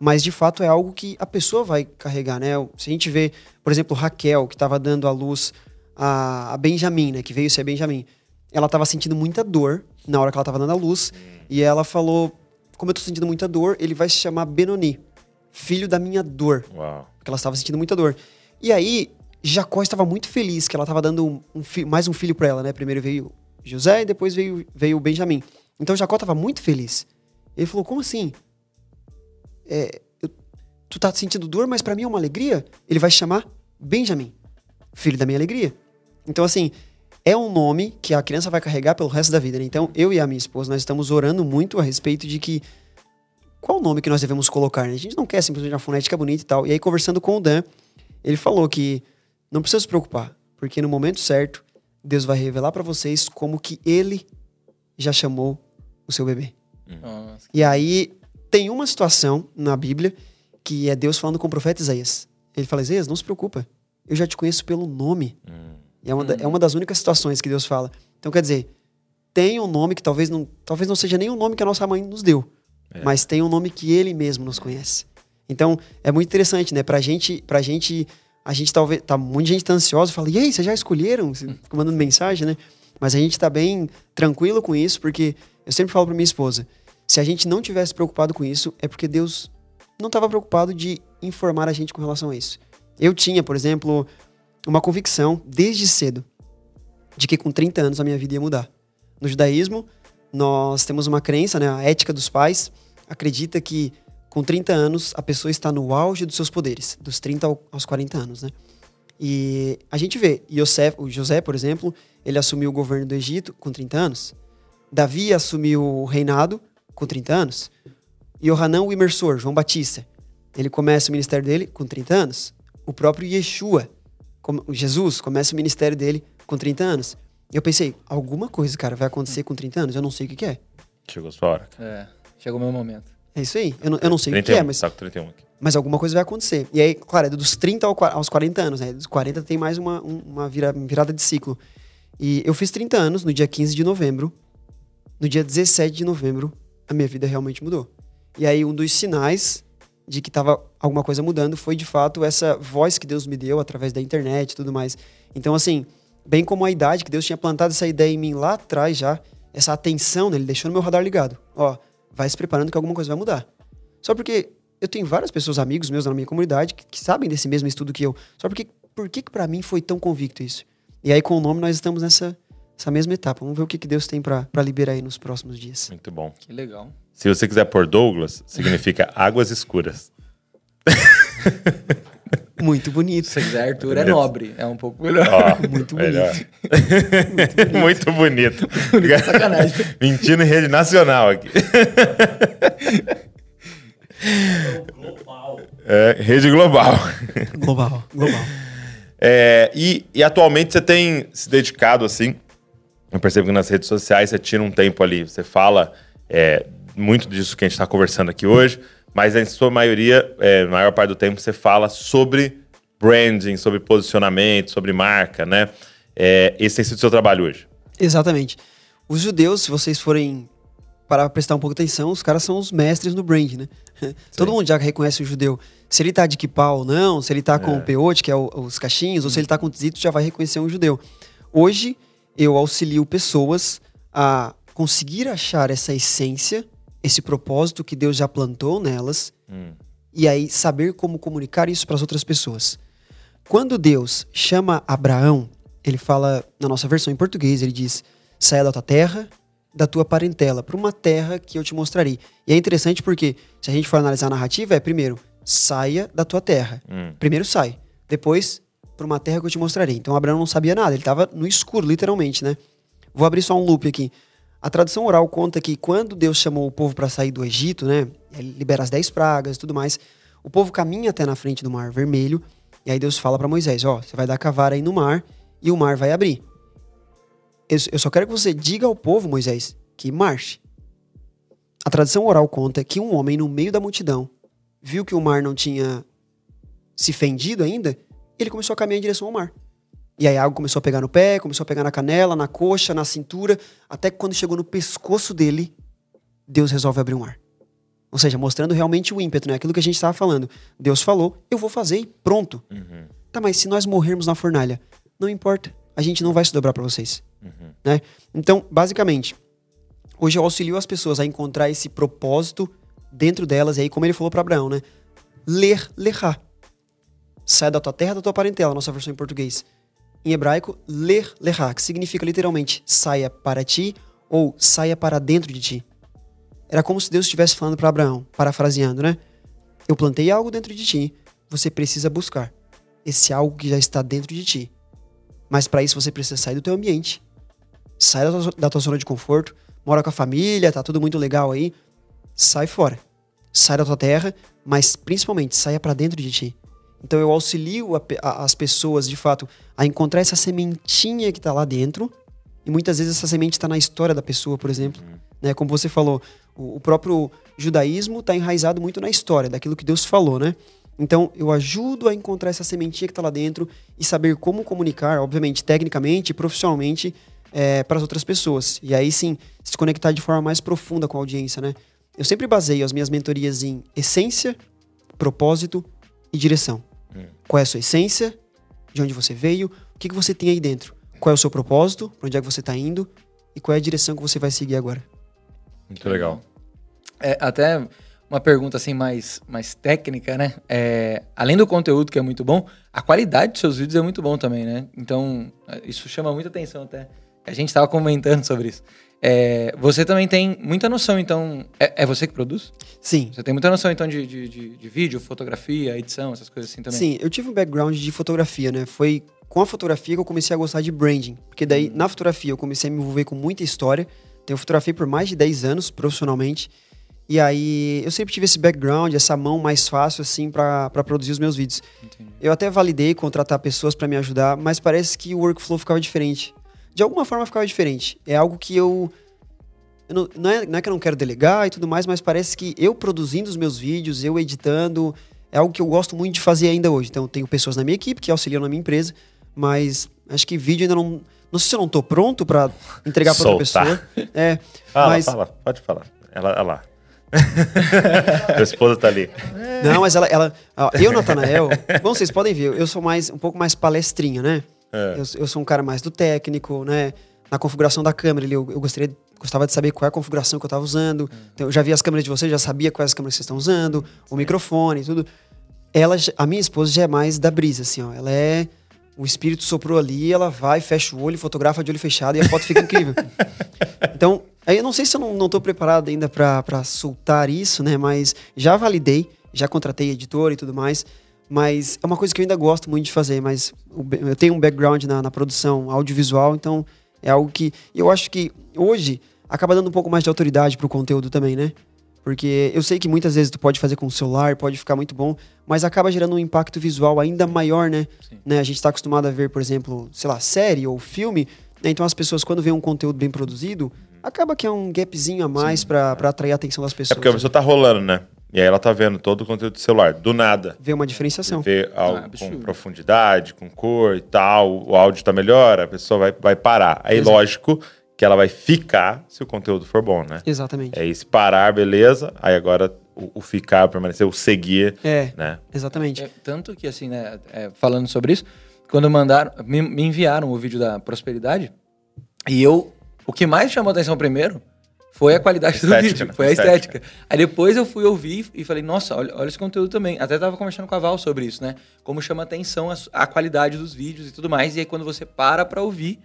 Mas de fato é algo que a pessoa vai carregar, né? Se a gente vê, por exemplo, Raquel, que estava dando à luz a, a Benjamin, né? Que veio ser Benjamin. Ela estava sentindo muita dor na hora que ela estava dando à luz. E ela falou: Como eu tô sentindo muita dor, ele vai se chamar Benoni, filho da minha dor Uau. porque ela estava sentindo muita dor. E aí, Jacó estava muito feliz que ela estava dando um, um mais um filho para ela, né? Primeiro veio José e depois veio, veio Benjamim. Então Jacó estava muito feliz. Ele falou: Como assim? É, eu- tu tá sentindo dor, mas para mim é uma alegria? Ele vai chamar Benjamim, filho da minha alegria. Então, assim, é um nome que a criança vai carregar pelo resto da vida. Né? Então, eu e a minha esposa, nós estamos orando muito a respeito de que qual o nome que nós devemos colocar, né? A gente não quer simplesmente uma fonética bonita e tal. E aí, conversando com o Dan, ele falou que não precisa se preocupar, porque no momento certo, Deus vai revelar para vocês como que ele já chamou o seu bebê. Nossa. E aí, tem uma situação na Bíblia que é Deus falando com o profeta Isaías. Ele fala, Isaías, não se preocupa, eu já te conheço pelo nome. E é uma, da- é uma das únicas situações que Deus fala. Então, quer dizer, tem um nome que talvez não, talvez não seja nem o nome que a nossa mãe nos deu, mas tem um nome que ele mesmo nos conhece. Então, é muito interessante, né? Pra gente, pra gente, a gente talvez, tá, muita gente tá ansiosa, fala, e aí, vocês já escolheram? Você Fica mandando mensagem, né? Mas a gente tá bem tranquilo com isso, porque eu sempre falo pra minha esposa, se a gente não tivesse preocupado com isso, é porque Deus não estava preocupado de informar a gente com relação a isso. Eu tinha, por exemplo, uma convicção desde cedo de que com 30 anos a minha vida ia mudar. No judaísmo, nós temos uma crença, né, a ética dos pais acredita que com 30 anos a pessoa está no auge dos seus poderes, dos 30 ao- aos 40 anos, né? E a gente vê, Yosef, o José, por exemplo, ele assumiu o governo do Egito com 30 anos. Davi assumiu o reinado com 30 anos. Yohanan, o imersor, João Batista, ele começa o ministério dele com 30 anos. O próprio Yeshua, Jesus, começa o ministério dele com 30 anos. E eu pensei, alguma coisa, cara, vai acontecer com 30 anos? Eu não sei o que, que é. Chegou a sua hora. É, chegou o meu momento. É isso aí. Eu não, eu não sei o que, 31, é, mas, tá com 31 aqui. mas alguma coisa vai acontecer. E aí, claro, é dos 30 ao qua- aos 40 anos, né? Dos 40 tem mais uma, um- uma vira- virada de ciclo. E eu fiz 30 anos no dia 15 de novembro. No dia 17 de novembro, a minha vida realmente mudou. E aí, um dos sinais de que tava alguma coisa mudando foi, de fato, essa voz que Deus me deu através da internet e tudo mais. Então, assim, bem como a idade que Deus tinha plantado essa ideia em mim lá atrás já, essa atenção, né? Ele deixou no meu radar ligado. Ó, vai se preparando que alguma coisa vai mudar. Só porque eu tenho várias pessoas, amigos meus na minha comunidade, que, que sabem desse mesmo estudo que eu. Só porque, por que que pra mim foi tão convicto isso? E aí, com o nome, nós estamos nessa essa mesma etapa. Vamos ver o que, que Deus tem pra pra liberar aí nos próximos dias. Muito bom. Que legal. Se você quiser pôr Douglas, significa águas escuras. Muito bonito. Se você quiser, Arthur é Bonito. nobre. É um pouco melhor. Ó, Muito melhor. Muito bonito. Sacanagem. Mentindo em rede nacional aqui. É, rede global. Global, global. É, e, e atualmente você tem se dedicado assim. Eu percebo que nas redes sociais você tira um tempo ali, você fala é, muito disso que a gente está conversando aqui hoje, mas em sua maioria, é, na maior parte do tempo, você fala sobre branding, sobre posicionamento, sobre marca, né? É, esse tem sido o seu trabalho hoje. Exatamente. Os judeus, se vocês forem para prestar um pouco de atenção, os caras são os mestres no brand, né? Todo mundo já reconhece o judeu. Se ele tá de kippah ou não, se ele tá com o peote, que é o- os cachinhos, ou se ele tá com tzito, já vai reconhecer um judeu. Hoje, eu auxilio pessoas a conseguir achar essa essência, esse propósito que Deus já plantou nelas, e aí saber como comunicar isso para as outras pessoas. Quando Deus chama Abraão, ele fala, na nossa versão em português, ele diz: saia da tua terra, da tua parentela, para uma terra que eu te mostrarei. E é interessante porque, se a gente for analisar a narrativa, é primeiro, saia da tua terra. Hum. Primeiro sai, depois para uma terra que eu te mostrarei. Então Abraão não sabia nada, ele estava no escuro, literalmente, né? Vou abrir só um loop aqui. A tradição oral conta que quando Deus chamou o povo para sair do Egito, né? Ele libera as dez pragas e tudo mais. O povo caminha até na frente do Mar Vermelho. E aí Deus fala para Moisés: Ó, você vai dar cavara aí no mar e o mar vai abrir. Eu só quero que você diga ao povo, Moisés, que marche. A tradição oral conta que um homem no meio da multidão viu que o mar não tinha se fendido ainda, ele começou a caminhar em direção ao mar. E aí a água começou a pegar no pé, começou a pegar na canela, na coxa, na cintura, até que quando chegou no pescoço dele, Deus resolve abrir um mar. Ou seja, mostrando realmente o ímpeto, né? Aquilo que a gente estava falando. Deus falou, eu vou fazer e pronto. Uhum. Tá, mas se nós morrermos na fornalha, não importa. A gente não vai se dobrar para vocês. Uhum. Né? Então, basicamente, hoje eu auxilio as pessoas a encontrar esse propósito dentro delas. E aí, como ele falou para Abraão, né? Ler, lerá. Sai da tua terra, da tua parentela, nossa versão em português. Em hebraico, ler, lerá, que significa literalmente saia para ti ou saia para dentro de ti. Era como se Deus estivesse falando para Abraão, parafraseando, né? Eu plantei algo dentro de ti, você precisa buscar esse algo que já está dentro de ti. Mas para isso você precisa sair do teu ambiente, sair da tua, da tua zona de conforto, mora com a família, tá tudo muito legal aí, sai fora. Sai da tua terra, mas principalmente saia para dentro de ti. Então eu auxilio a, a, as pessoas, de fato, a encontrar essa sementinha que está lá dentro. E muitas vezes essa semente está na história da pessoa, por exemplo. Uhum. Né? Como você falou, o, o próprio judaísmo está enraizado muito na história, daquilo que Deus falou, né? Então eu ajudo a encontrar essa sementinha que está lá dentro e saber como comunicar, obviamente, tecnicamente e profissionalmente, é, para as outras pessoas. E aí sim, se conectar de forma mais profunda com a audiência, né? Eu sempre baseio as minhas mentorias em essência, propósito e direção. Qual é a sua essência? De onde você veio? O que, que você tem aí dentro? Qual é o seu propósito? Para onde é que você está indo? E qual é a direção que você vai seguir agora? Muito legal. É, até uma pergunta assim mais, mais técnica, né? É, além do conteúdo que é muito bom, a qualidade dos seus vídeos é muito bom também, né? Então, é, isso chama muita atenção até. A gente estava comentando sobre isso. É, você também tem muita noção, então. É, é, você que produz? Sim. Você tem muita noção, então, de, de, de, de vídeo, fotografia, edição, essas coisas assim também? Sim, eu tive um background de fotografia, né? Foi com a fotografia que eu comecei a gostar de branding. Porque daí, na fotografia, eu comecei a me envolver com muita história. Eu fotografei por mais de 10 anos, profissionalmente. E aí, eu sempre tive esse background, essa mão mais fácil, assim, para produzir os meus vídeos. Entendi. Eu até validei contratar pessoas para me ajudar, mas parece que o workflow ficava diferente. De alguma forma ficava diferente. É algo que eu. eu não, não, é, não é que eu não quero delegar e tudo mais, mas parece que eu produzindo os meus vídeos, eu editando, é algo que eu gosto muito de fazer ainda hoje. Então, eu tenho pessoas na minha equipe que auxiliam na minha empresa, mas acho que vídeo ainda não. Não sei se eu não tô pronto para entregar para outra pessoa. É, Fala, mas fala, pode falar. Ela, ela lá. Minha esposa tá ali. Não, mas ela. ela eu, Natanael, bom, vocês podem ver, eu sou mais um pouco mais palestrinha, né? É. Eu, eu sou um cara mais do técnico, né? Na configuração da câmera, eu, eu gostaria, gostava de saber qual é a configuração que eu estava usando. Então, eu já vi as câmeras de vocês, já sabia quais as câmeras que vocês estão usando, o microfone, tudo. Ela, a minha esposa já é mais da brisa, assim, ó. Ela é. O espírito soprou ali, ela vai, fecha o olho, fotografa de olho fechado e a foto fica incrível. Então, aí eu não sei se eu não, tô preparado ainda pra soltar isso, né? Mas já validei, já contratei editor e tudo mais. Mas é uma coisa que eu ainda gosto muito de fazer. Mas eu tenho um background na, na produção audiovisual, então é algo que eu acho que hoje acaba dando um pouco mais de autoridade pro conteúdo também, né? Porque eu sei que muitas vezes tu pode fazer com o celular, pode ficar muito bom, mas acaba gerando um impacto visual ainda maior, né? Né? A gente está acostumado a ver, por exemplo, sei lá, série ou filme, né? então as pessoas quando vêem um conteúdo bem produzido, acaba que é um gapzinho a mais pra para atrair a atenção das É pessoas. porque a pessoa tá rolando, né? E aí ela tá vendo todo o conteúdo do celular. Do nada. Vê uma diferenciação. Ver algo com absurdo. profundidade, com cor e tal, o áudio tá melhor, a pessoa vai, vai parar. Aí, Exato. lógico que ela vai ficar se o conteúdo for bom, né? Exatamente. É esse parar, beleza. Aí agora o, o ficar, permanecer, o seguir, É, né? exatamente. É, tanto que, assim, né, é, falando sobre isso, quando mandaram, me, me enviaram o vídeo da prosperidade, e eu, o que mais chamou atenção primeiro foi a qualidade do Estética, vídeo, né? foi a Estética. estética. Aí depois eu fui ouvir e falei, nossa, olha, olha esse conteúdo também. Até tava conversando com a Val sobre isso, né? Como chama atenção a, a qualidade dos vídeos e tudo mais. E aí quando você para pra ouvir,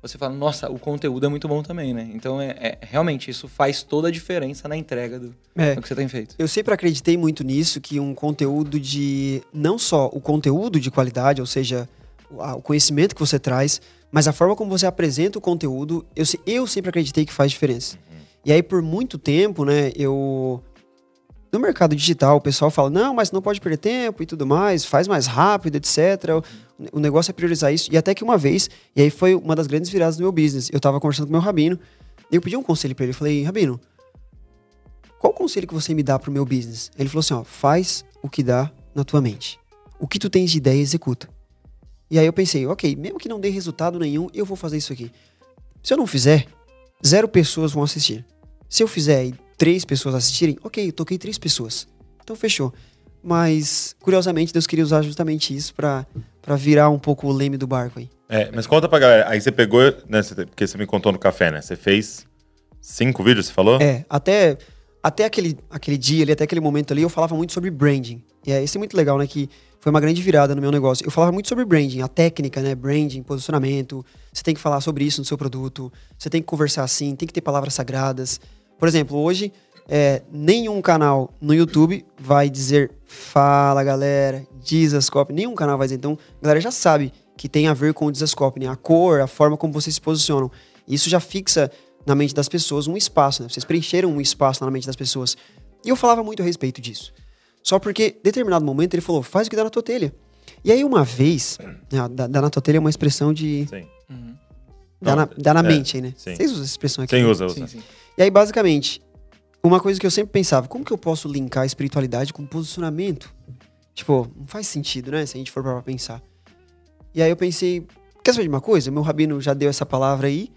você fala, nossa, o conteúdo é muito bom também, né? Então, é, é- realmente, isso faz toda a diferença na entrega do, É. do que você tem feito. Eu sempre acreditei muito nisso, que um conteúdo de. Não só o conteúdo de qualidade, ou seja, o a- o conhecimento que você traz, mas a forma como você apresenta o conteúdo, eu, eu sempre acreditei que faz diferença. E aí, por muito tempo, né, eu. No mercado digital, o pessoal fala: não, mas não pode perder tempo e tudo mais, faz mais rápido, etc. O, o negócio é priorizar isso. E até que uma vez, e aí foi uma das grandes viradas do meu business, eu tava conversando com o meu rabino, e eu pedi um conselho pra ele. Eu falei: Rabino, qual conselho que você me dá pro meu business? Ele falou assim, ó, faz o que dá na tua mente. O que tu tens de ideia, executa. E aí eu pensei, ok, mesmo que não dê resultado nenhum, eu vou fazer isso aqui. Se eu não fizer, zero pessoas vão assistir. Se eu fizer três pessoas assistirem, ok, eu toquei três pessoas. Então fechou. Mas, curiosamente, Deus queria usar justamente isso pra pra virar um pouco o leme do barco aí. É, mas conta pra galera. Aí você pegou, né? porque você me contou no café, né? Você fez cinco vídeos, você falou? É, até, até aquele, aquele dia ali, até aquele momento ali, eu falava muito sobre branding. E é, isso é muito legal, né? Que foi uma grande virada no meu negócio. Eu falava muito sobre branding, a técnica, né? Branding, posicionamento. Você tem que falar sobre isso no seu produto. Você tem que conversar assim, tem que ter palavras sagradas. Por exemplo, hoje, é, nenhum canal no YouTube vai dizer fala, galera, Dizascope. Nenhum canal vai dizer. Então, a galera já sabe que tem a ver com o Dizascope, né? A cor, a forma como vocês se posicionam. Isso já fixa na mente das pessoas um espaço, né? Vocês preencheram um espaço na mente das pessoas. E eu falava muito a respeito disso. Só porque, em determinado momento, ele falou, faz o que dá na tua telha. E aí, uma vez, né, dá, dá na tua telha é uma expressão de... Sim. Dá na, dá na é, mente aí, né? sim. Vocês usam essa expressão aqui? Quem né? usa, usa. Sim, sim. E aí, basicamente, uma coisa que eu sempre pensava, como que eu posso linkar a espiritualidade com posicionamento? Tipo, não faz sentido, né? Se a gente for pra pensar. E aí eu pensei, quer saber de uma coisa? Meu rabino já deu essa palavra aí,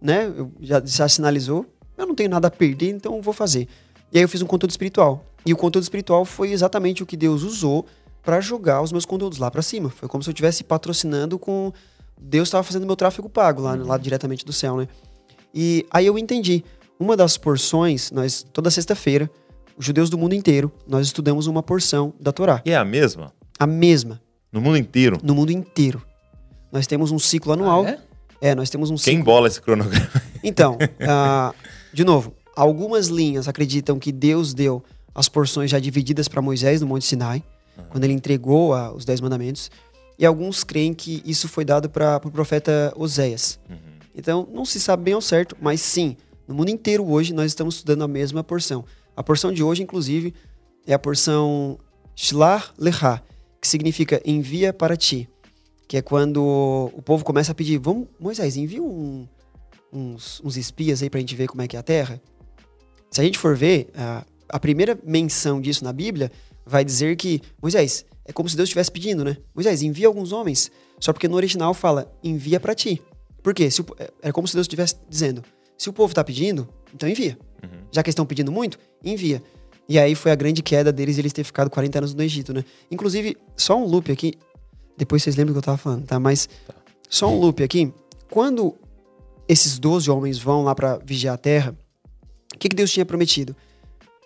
né? Eu já, já sinalizou. Eu não tenho nada a perder, então eu vou fazer. E aí eu fiz um conteúdo espiritual. E o conteúdo espiritual foi exatamente o que Deus usou pra jogar os meus conteúdos lá pra cima. Foi como se eu estivesse patrocinando com Deus estava fazendo meu tráfego pago lá, lá diretamente do céu, né? E aí eu entendi. Uma das porções, nós toda sexta-feira, os judeus do mundo inteiro, nós estudamos uma porção da Torá, E é a mesma? a mesma No mundo inteiro? no mundo inteiro. Nós temos um ciclo anual. Ah, é? é? nós temos um Quem ciclo. bola esse cronograma? Então, ah, de novo, algumas linhas acreditam que Deus deu as porções já divididas para Moisés no Monte Sinai, quando ele entregou a- os Dez Mandamentos. E alguns creem que isso foi dado para o pro profeta Oséias. Então, não se sabe bem ao certo, mas sim, no mundo inteiro hoje nós estamos estudando a mesma porção. A porção de hoje, inclusive, é a porção Shlar Lecha, que significa envia para ti. Que é quando o povo começa a pedir, vamos, Moisés, envia um, uns, uns espias aí pra gente ver como é que é a terra. Se a gente for ver, a, a primeira menção disso na Bíblia vai dizer que, Moisés, é como se Deus estivesse pedindo, né? Moisés, envia alguns homens. Só porque no original fala, envia pra ti. Por quê? Se é- é como se Deus estivesse dizendo, se o povo tá pedindo, então envia. Já que eles estão pedindo muito, envia. E aí foi a grande queda deles eles ter ficado 40 anos no Egito, né? Inclusive, só um loop aqui. Depois vocês lembram do que eu tava falando, tá? Mas só um loop aqui. Quando esses 12 homens vão lá pra vigiar a terra, o que, que Deus tinha prometido?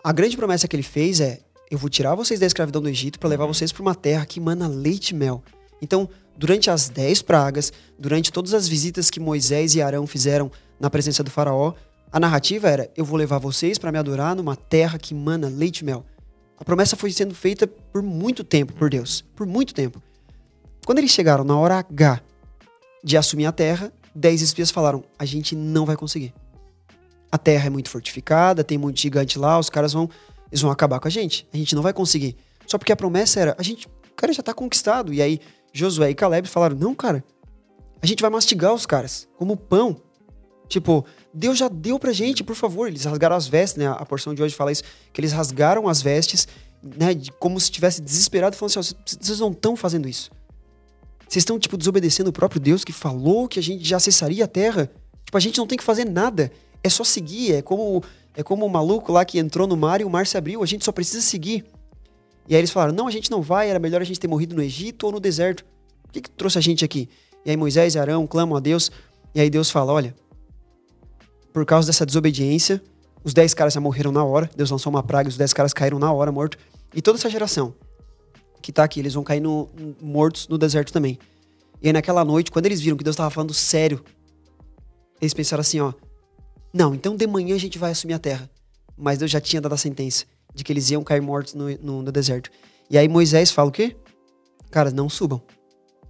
A grande promessa que ele fez é: eu vou tirar vocês da escravidão do Egito para levar vocês para uma terra que mana leite e mel. Então, durante as dez pragas, durante todas as visitas que Moisés e Arão fizeram na presença do faraó, a narrativa era: eu vou levar vocês para me adorar numa terra que mana leite e mel. A promessa foi sendo feita por muito tempo por Deus, por muito tempo. Quando eles chegaram na hora H de assumir a terra, dez espias falaram: a gente não vai conseguir. A terra é muito fortificada, tem muito gigante lá, os caras vão, eles vão acabar com a gente. A gente não vai conseguir. Só porque a promessa era, a gente, o cara já tá conquistado. E aí Josué e Caleb falaram: "Não, cara. A gente vai mastigar os caras como pão. Tipo, Deus já deu pra gente, por favor. Eles rasgaram as vestes, né? A porção de hoje fala isso, que eles rasgaram as vestes, né, como se estivesse desesperado, falando assim: "Ó, vocês não estão fazendo isso. Vocês estão, tipo, desobedecendo o próprio Deus que falou que a gente já acessaria a terra. Tipo, a gente não tem que fazer nada. É só seguir. É como, é como o maluco lá que entrou no mar e o mar se abriu. A gente só precisa seguir. E aí eles falaram: não, a gente não vai. Era melhor a gente ter morrido no Egito ou no deserto. Por que, que trouxe a gente aqui? E aí Moisés e Arão clamam a Deus. E aí Deus fala: olha, por causa dessa desobediência, os dez caras já morreram na hora. Deus lançou uma praga, os dez caras caíram na hora, morto. E toda essa geração que tá aqui, eles vão cair no- mortos no deserto também. E aí naquela noite, quando eles viram que Deus estava falando sério, eles pensaram assim, ó, não, então de manhã a gente vai assumir a terra. Mas Deus já tinha dado a sentença de que eles iam cair mortos no, no- no deserto. E aí Moisés fala o quê? Cara, não subam.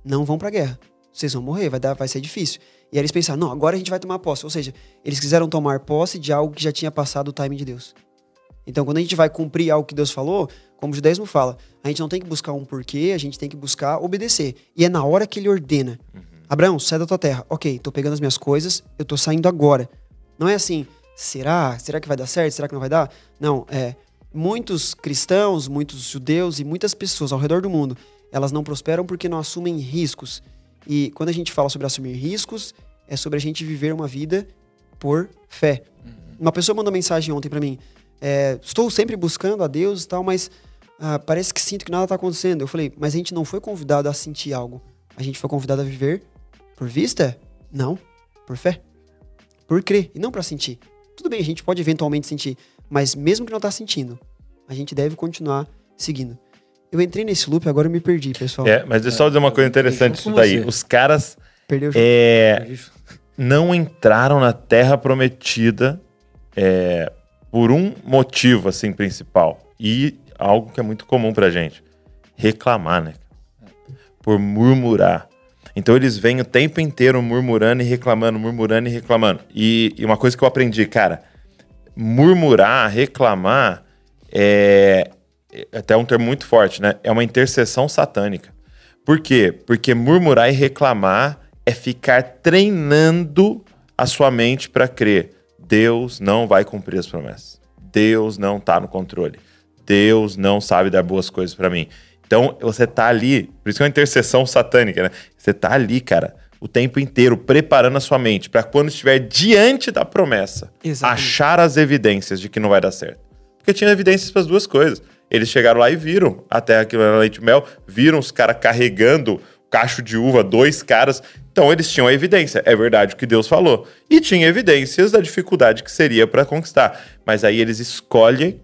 Não vão pra guerra. Vocês vão morrer, vai, dar, vai ser difícil. E aí eles pensaram, não, agora a gente vai tomar posse. Ou seja, eles quiseram tomar posse de algo que já tinha passado o timing de Deus. Então, quando a gente vai cumprir algo que Deus falou, como o judaísmo fala, a gente não tem que buscar um porquê, a gente tem que buscar obedecer. E é na hora que ele ordena. Abraão, sai da tua terra. Ok, tô pegando as minhas coisas, eu tô saindo agora. Não é assim, será? Será que vai dar certo? Será que não vai dar? Não, é. Muitos cristãos, muitos judeus e muitas pessoas ao redor do mundo, elas não prosperam porque não assumem riscos. E quando a gente fala sobre assumir riscos, é sobre a gente viver uma vida por fé. Uhum. Uma pessoa mandou mensagem ontem para mim: é, estou sempre buscando a Deus e tal, mas ah, parece que sinto que nada está acontecendo. Eu falei, mas a gente não foi convidado a sentir algo. A gente foi convidado a viver por vista? Não, por fé. Por crer e não para sentir. Tudo bem, a gente pode eventualmente sentir, mas mesmo que não está sentindo, a gente deve continuar seguindo. Eu entrei nesse loop, agora eu me perdi, pessoal. É, mas deixa eu só dizer uma coisa interessante disso daí. Os caras Perdeu é, não entraram na Terra Prometida é, por um motivo, assim, principal. E algo que é muito comum pra gente. Reclamar, né? Por murmurar. Então eles vêm o tempo inteiro murmurando e reclamando, murmurando e reclamando. E, e uma coisa que eu aprendi, cara, murmurar, reclamar é até um termo muito forte, né? É uma intercessão satânica. Por quê? Porque murmurar e reclamar é ficar treinando a sua mente para crer. Deus não vai cumprir as promessas. Deus não está no controle. Deus não sabe dar boas coisas para mim. Então, você tá ali, por isso que é uma intercessão satânica, né? Você tá ali, cara, o tempo inteiro preparando a sua mente para quando estiver diante da promessa, Exatamente. achar as evidências de que não vai dar certo. Porque tinha evidências para as duas coisas. Eles chegaram lá e viram a terra que era leite mel, viram os caras carregando cacho de uva, dois caras. Então eles tinham a evidência, é verdade o que Deus falou. E tinha evidências da dificuldade que seria para conquistar. Mas aí eles escolhem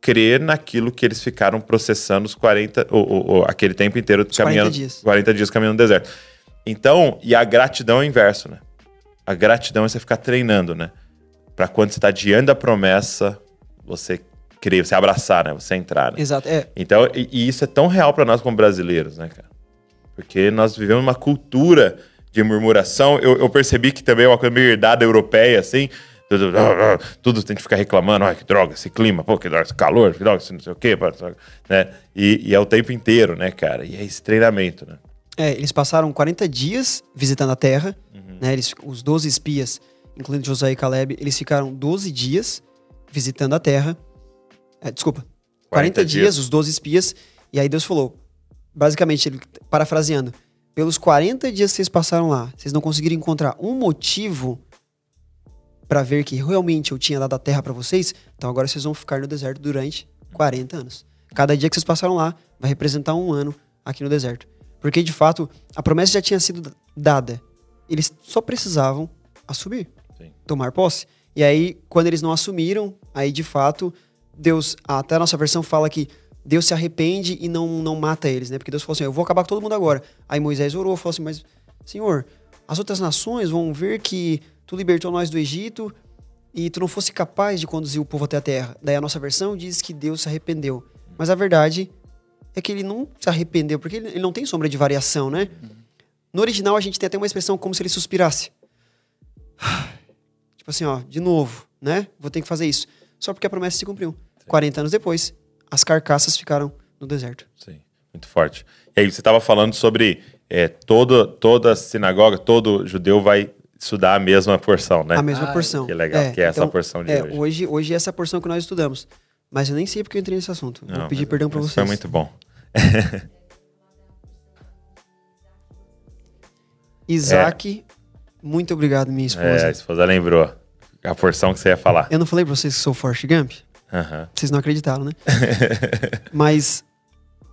crer naquilo que eles ficaram processando os 40, ou, ou, ou aquele tempo inteiro caminhando 40 dias. 40 dias caminhando no deserto. Então, e a gratidão é o inverso, né? A gratidão é você ficar treinando, né? Para quando você está diante da promessa, você crer, você abraçar, né? Você entrar, né? Exato, é. Então, e, e isso é tão real para nós como brasileiros, né, cara? Porque nós vivemos uma cultura de murmuração. Eu, eu percebi que também é uma coisa meio herdada europeia, assim, tudo, tudo tem que ficar reclamando, ai, que droga, esse clima, pô, que droga, esse calor, que droga, esse não sei o quê, né? E, e, é o tempo inteiro, né, cara? E é esse treinamento, né? É, eles passaram 40 dias visitando a Terra, uhum. né? Eles, os 12 espias, incluindo José e Caleb, eles ficaram 12 dias visitando a Terra. É, desculpa, 40, 40 dias, dias, os 12 espias, e aí Deus falou, basicamente, ele parafraseando, pelos 40 dias que vocês passaram lá, vocês não conseguiram encontrar um motivo para ver que realmente eu tinha dado a terra para vocês, então agora vocês vão ficar no deserto durante 40 anos. Cada dia que vocês passaram lá vai representar um ano aqui no deserto. Porque de fato a promessa já tinha sido dada. Eles só precisavam assumir, Sim. tomar posse. E aí, quando eles não assumiram, aí de fato, Deus, até a nossa versão fala que Deus se arrepende e não, não mata eles, né? Porque Deus falou assim: eu vou acabar com todo mundo agora. Aí Moisés orou, falou assim: mas, Senhor, as outras nações vão ver que tu libertou nós do Egito e tu não fosse capaz de conduzir o povo até a terra. Daí a nossa versão diz que Deus se arrependeu. Mas a verdade é que ele não se arrependeu, porque ele, não tem sombra de variação, né? No original a gente tem até uma expressão como se ele suspirasse. Tipo assim, ó, de novo, né? Vou ter que fazer isso. Só porque a promessa se cumpriu. Sim. 40 anos depois, as carcaças ficaram no deserto. Sim, muito forte. E aí você estava falando sobre é, todo, toda sinagoga, todo judeu vai estudar a mesma porção, né? A mesma ah, porção. Que legal, é, que é essa então, porção de é, hoje. hoje. Hoje é essa porção que nós estudamos. Mas eu nem sei porque eu entrei nesse assunto. Não, Vou pedir perdão para vocês. Foi muito bom. Isaac, é. muito obrigado, minha esposa. É, a esposa lembrou a porção que você ia falar. Eu não falei pra vocês que sou Forrest Gump? Uhum. Vocês não acreditaram, né? Mas,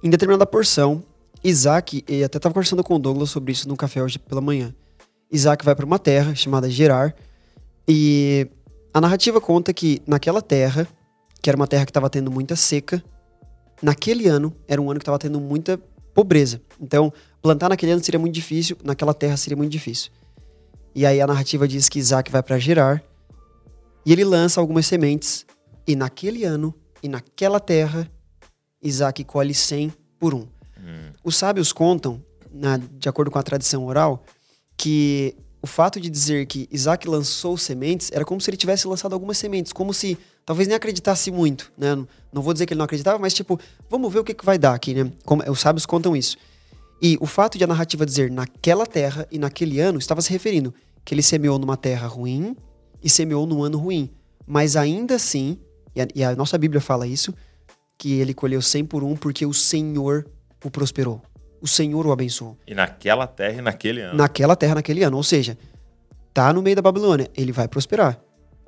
em determinada porção, Isaac, e até estava conversando com o Douglas sobre isso no café hoje pela manhã. Isaac vai para uma terra chamada Gerar. E a narrativa conta que naquela terra, que era uma terra que estava tendo muita seca, naquele ano era um ano que estava tendo muita pobreza. Então, plantar naquele ano seria muito difícil, naquela terra seria muito difícil. E aí a narrativa diz que Isaac vai para Gerar e ele lança algumas sementes. E naquele ano e naquela terra, Isaac colhe 100 por um. Hum. Os sábios contam, na, de acordo com a tradição oral, que o fato de dizer que Isaac lançou sementes era como se ele tivesse lançado algumas sementes, como se talvez nem acreditasse muito, né? Não vou dizer que ele não acreditava, mas tipo, vamos ver o que, que vai dar aqui, né? Como, os sábios contam isso. E o fato de a narrativa dizer naquela terra e naquele ano estava se referindo que ele semeou numa terra ruim e semeou num ano ruim. Mas ainda assim, e a, e a nossa Bíblia fala isso, que ele colheu 100 por um porque o Senhor o prosperou. O Senhor o abençoou. E naquela terra e naquele ano. Naquela terra, naquele ano. Ou seja, tá no meio da Babilônia, ele vai prosperar.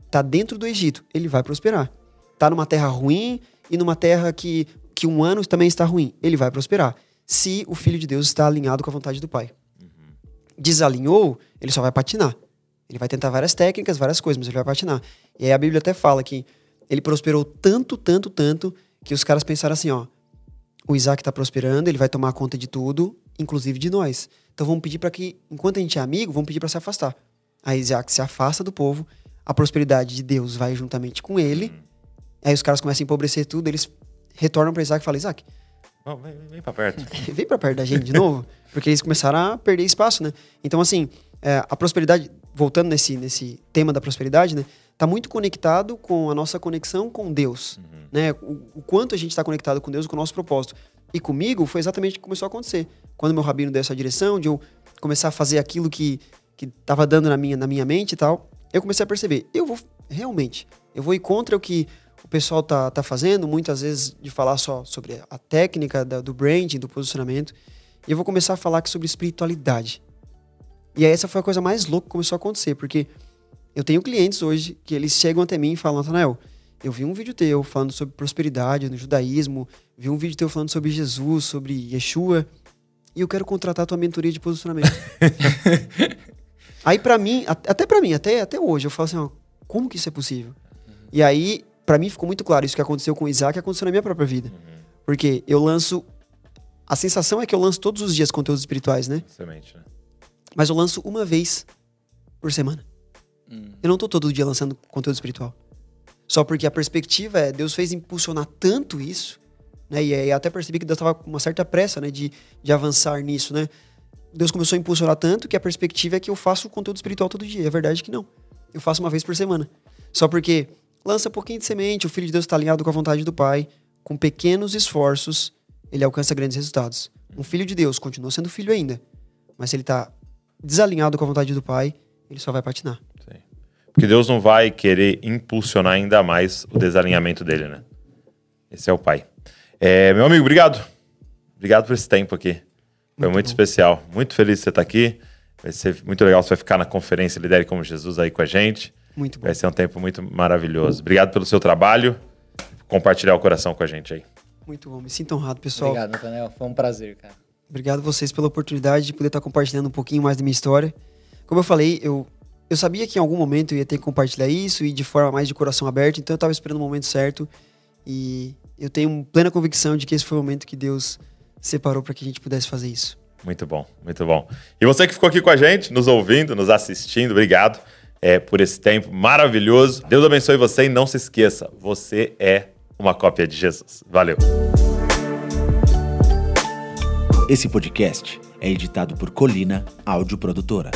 Tá dentro do Egito, ele vai prosperar. Tá numa terra ruim e numa terra que, que um ano também está ruim, ele vai prosperar. Se o Filho de Deus está alinhado com a vontade do Pai. Desalinhou, ele só vai patinar. Ele vai tentar várias técnicas, várias coisas, mas ele vai patinar. E aí a Bíblia até fala que ele prosperou tanto, tanto, tanto, que os caras pensaram assim, ó, o Isaac está prosperando, ele vai tomar conta de tudo, inclusive de nós. Então vamos pedir para que, enquanto a gente é amigo, vamos pedir para se afastar. Aí Isaac se afasta do povo, a prosperidade de Deus vai juntamente com ele. Aí os caras começam a empobrecer tudo, eles retornam para Isaac e falam: Isaac, vem, vem pra perto. vem para perto da gente de novo, porque eles começaram a perder espaço, né? Então, assim, é, a prosperidade, voltando nesse, nesse tema da prosperidade, né? Tá muito conectado com a nossa conexão com Deus, né? O, o quanto a gente está conectado com Deus, com o nosso propósito. E comigo foi exatamente o que começou a acontecer. Quando meu rabino deu essa direção, de eu começar a fazer aquilo que que tava dando na minha, na minha mente e tal, eu comecei a perceber, eu vou, realmente, eu vou ir contra o que o pessoal tá, tá fazendo, muitas vezes de falar só sobre a técnica da- do branding, do posicionamento, e eu vou começar a falar aqui sobre espiritualidade. E aí essa foi a coisa mais louca que começou a acontecer, porque eu tenho clientes hoje que eles chegam até mim e falam, Natanael, eu vi um vídeo teu falando sobre prosperidade no judaísmo, vi um vídeo teu falando sobre Jesus, sobre Yeshua, e eu quero contratar a tua mentoria de posicionamento. aí pra mim, até pra mim, até, até hoje, eu falo assim, ó, como que isso é possível? E aí, pra mim ficou muito claro isso que aconteceu com o Isaac, aconteceu na minha própria vida. Porque eu lanço a sensação é que eu lanço todos os dias conteúdos espirituais, né? Semente, né? Mas eu lanço uma vez por semana. Eu não tô todo dia lançando conteúdo espiritual. Só porque a perspectiva é, Deus fez impulsionar tanto isso, né? E aí até percebi que Deus tava com uma certa pressa, né? De, de avançar nisso, né? Deus começou a impulsionar tanto que a perspectiva é que eu faço conteúdo espiritual todo dia. É verdade que não. Eu faço uma vez por semana. Só porque lança um pouquinho de semente, o Filho de Deus está alinhado com a vontade do Pai, com pequenos esforços, ele alcança grandes resultados. Um filho de Deus continua sendo filho ainda, mas se ele está desalinhado com a vontade do Pai, ele só vai patinar. Porque Deus não vai querer impulsionar ainda mais o desalinhamento dele, né? Esse é o pai. É, meu amigo, obrigado. Obrigado por esse tempo aqui. Foi muito, bom. especial. Muito feliz de você estar aqui. Vai ser muito legal. Você vai ficar na conferência Lidere como Jesus aí com a gente. Muito bom. Vai ser um tempo muito maravilhoso. Obrigado pelo seu trabalho. Compartilhar o coração com a gente aí. Muito bom. Me sinto honrado, pessoal. Obrigado, Nathanael. Foi um prazer, cara. Obrigado vocês pela oportunidade de poder estar compartilhando um pouquinho mais da minha história. Como eu falei, eu, eu sabia que em algum momento eu ia ter que compartilhar isso e de forma mais de coração aberto, então eu estava esperando o momento certo e eu tenho plena convicção de que esse foi o momento que Deus separou para que a gente pudesse fazer isso. Muito bom, muito bom. E você que ficou aqui com a gente, nos ouvindo, nos assistindo, obrigado é, por esse tempo maravilhoso. Deus abençoe você e não se esqueça, você é uma cópia de Jesus. Valeu. Esse podcast é editado por Colina Áudio Produtora.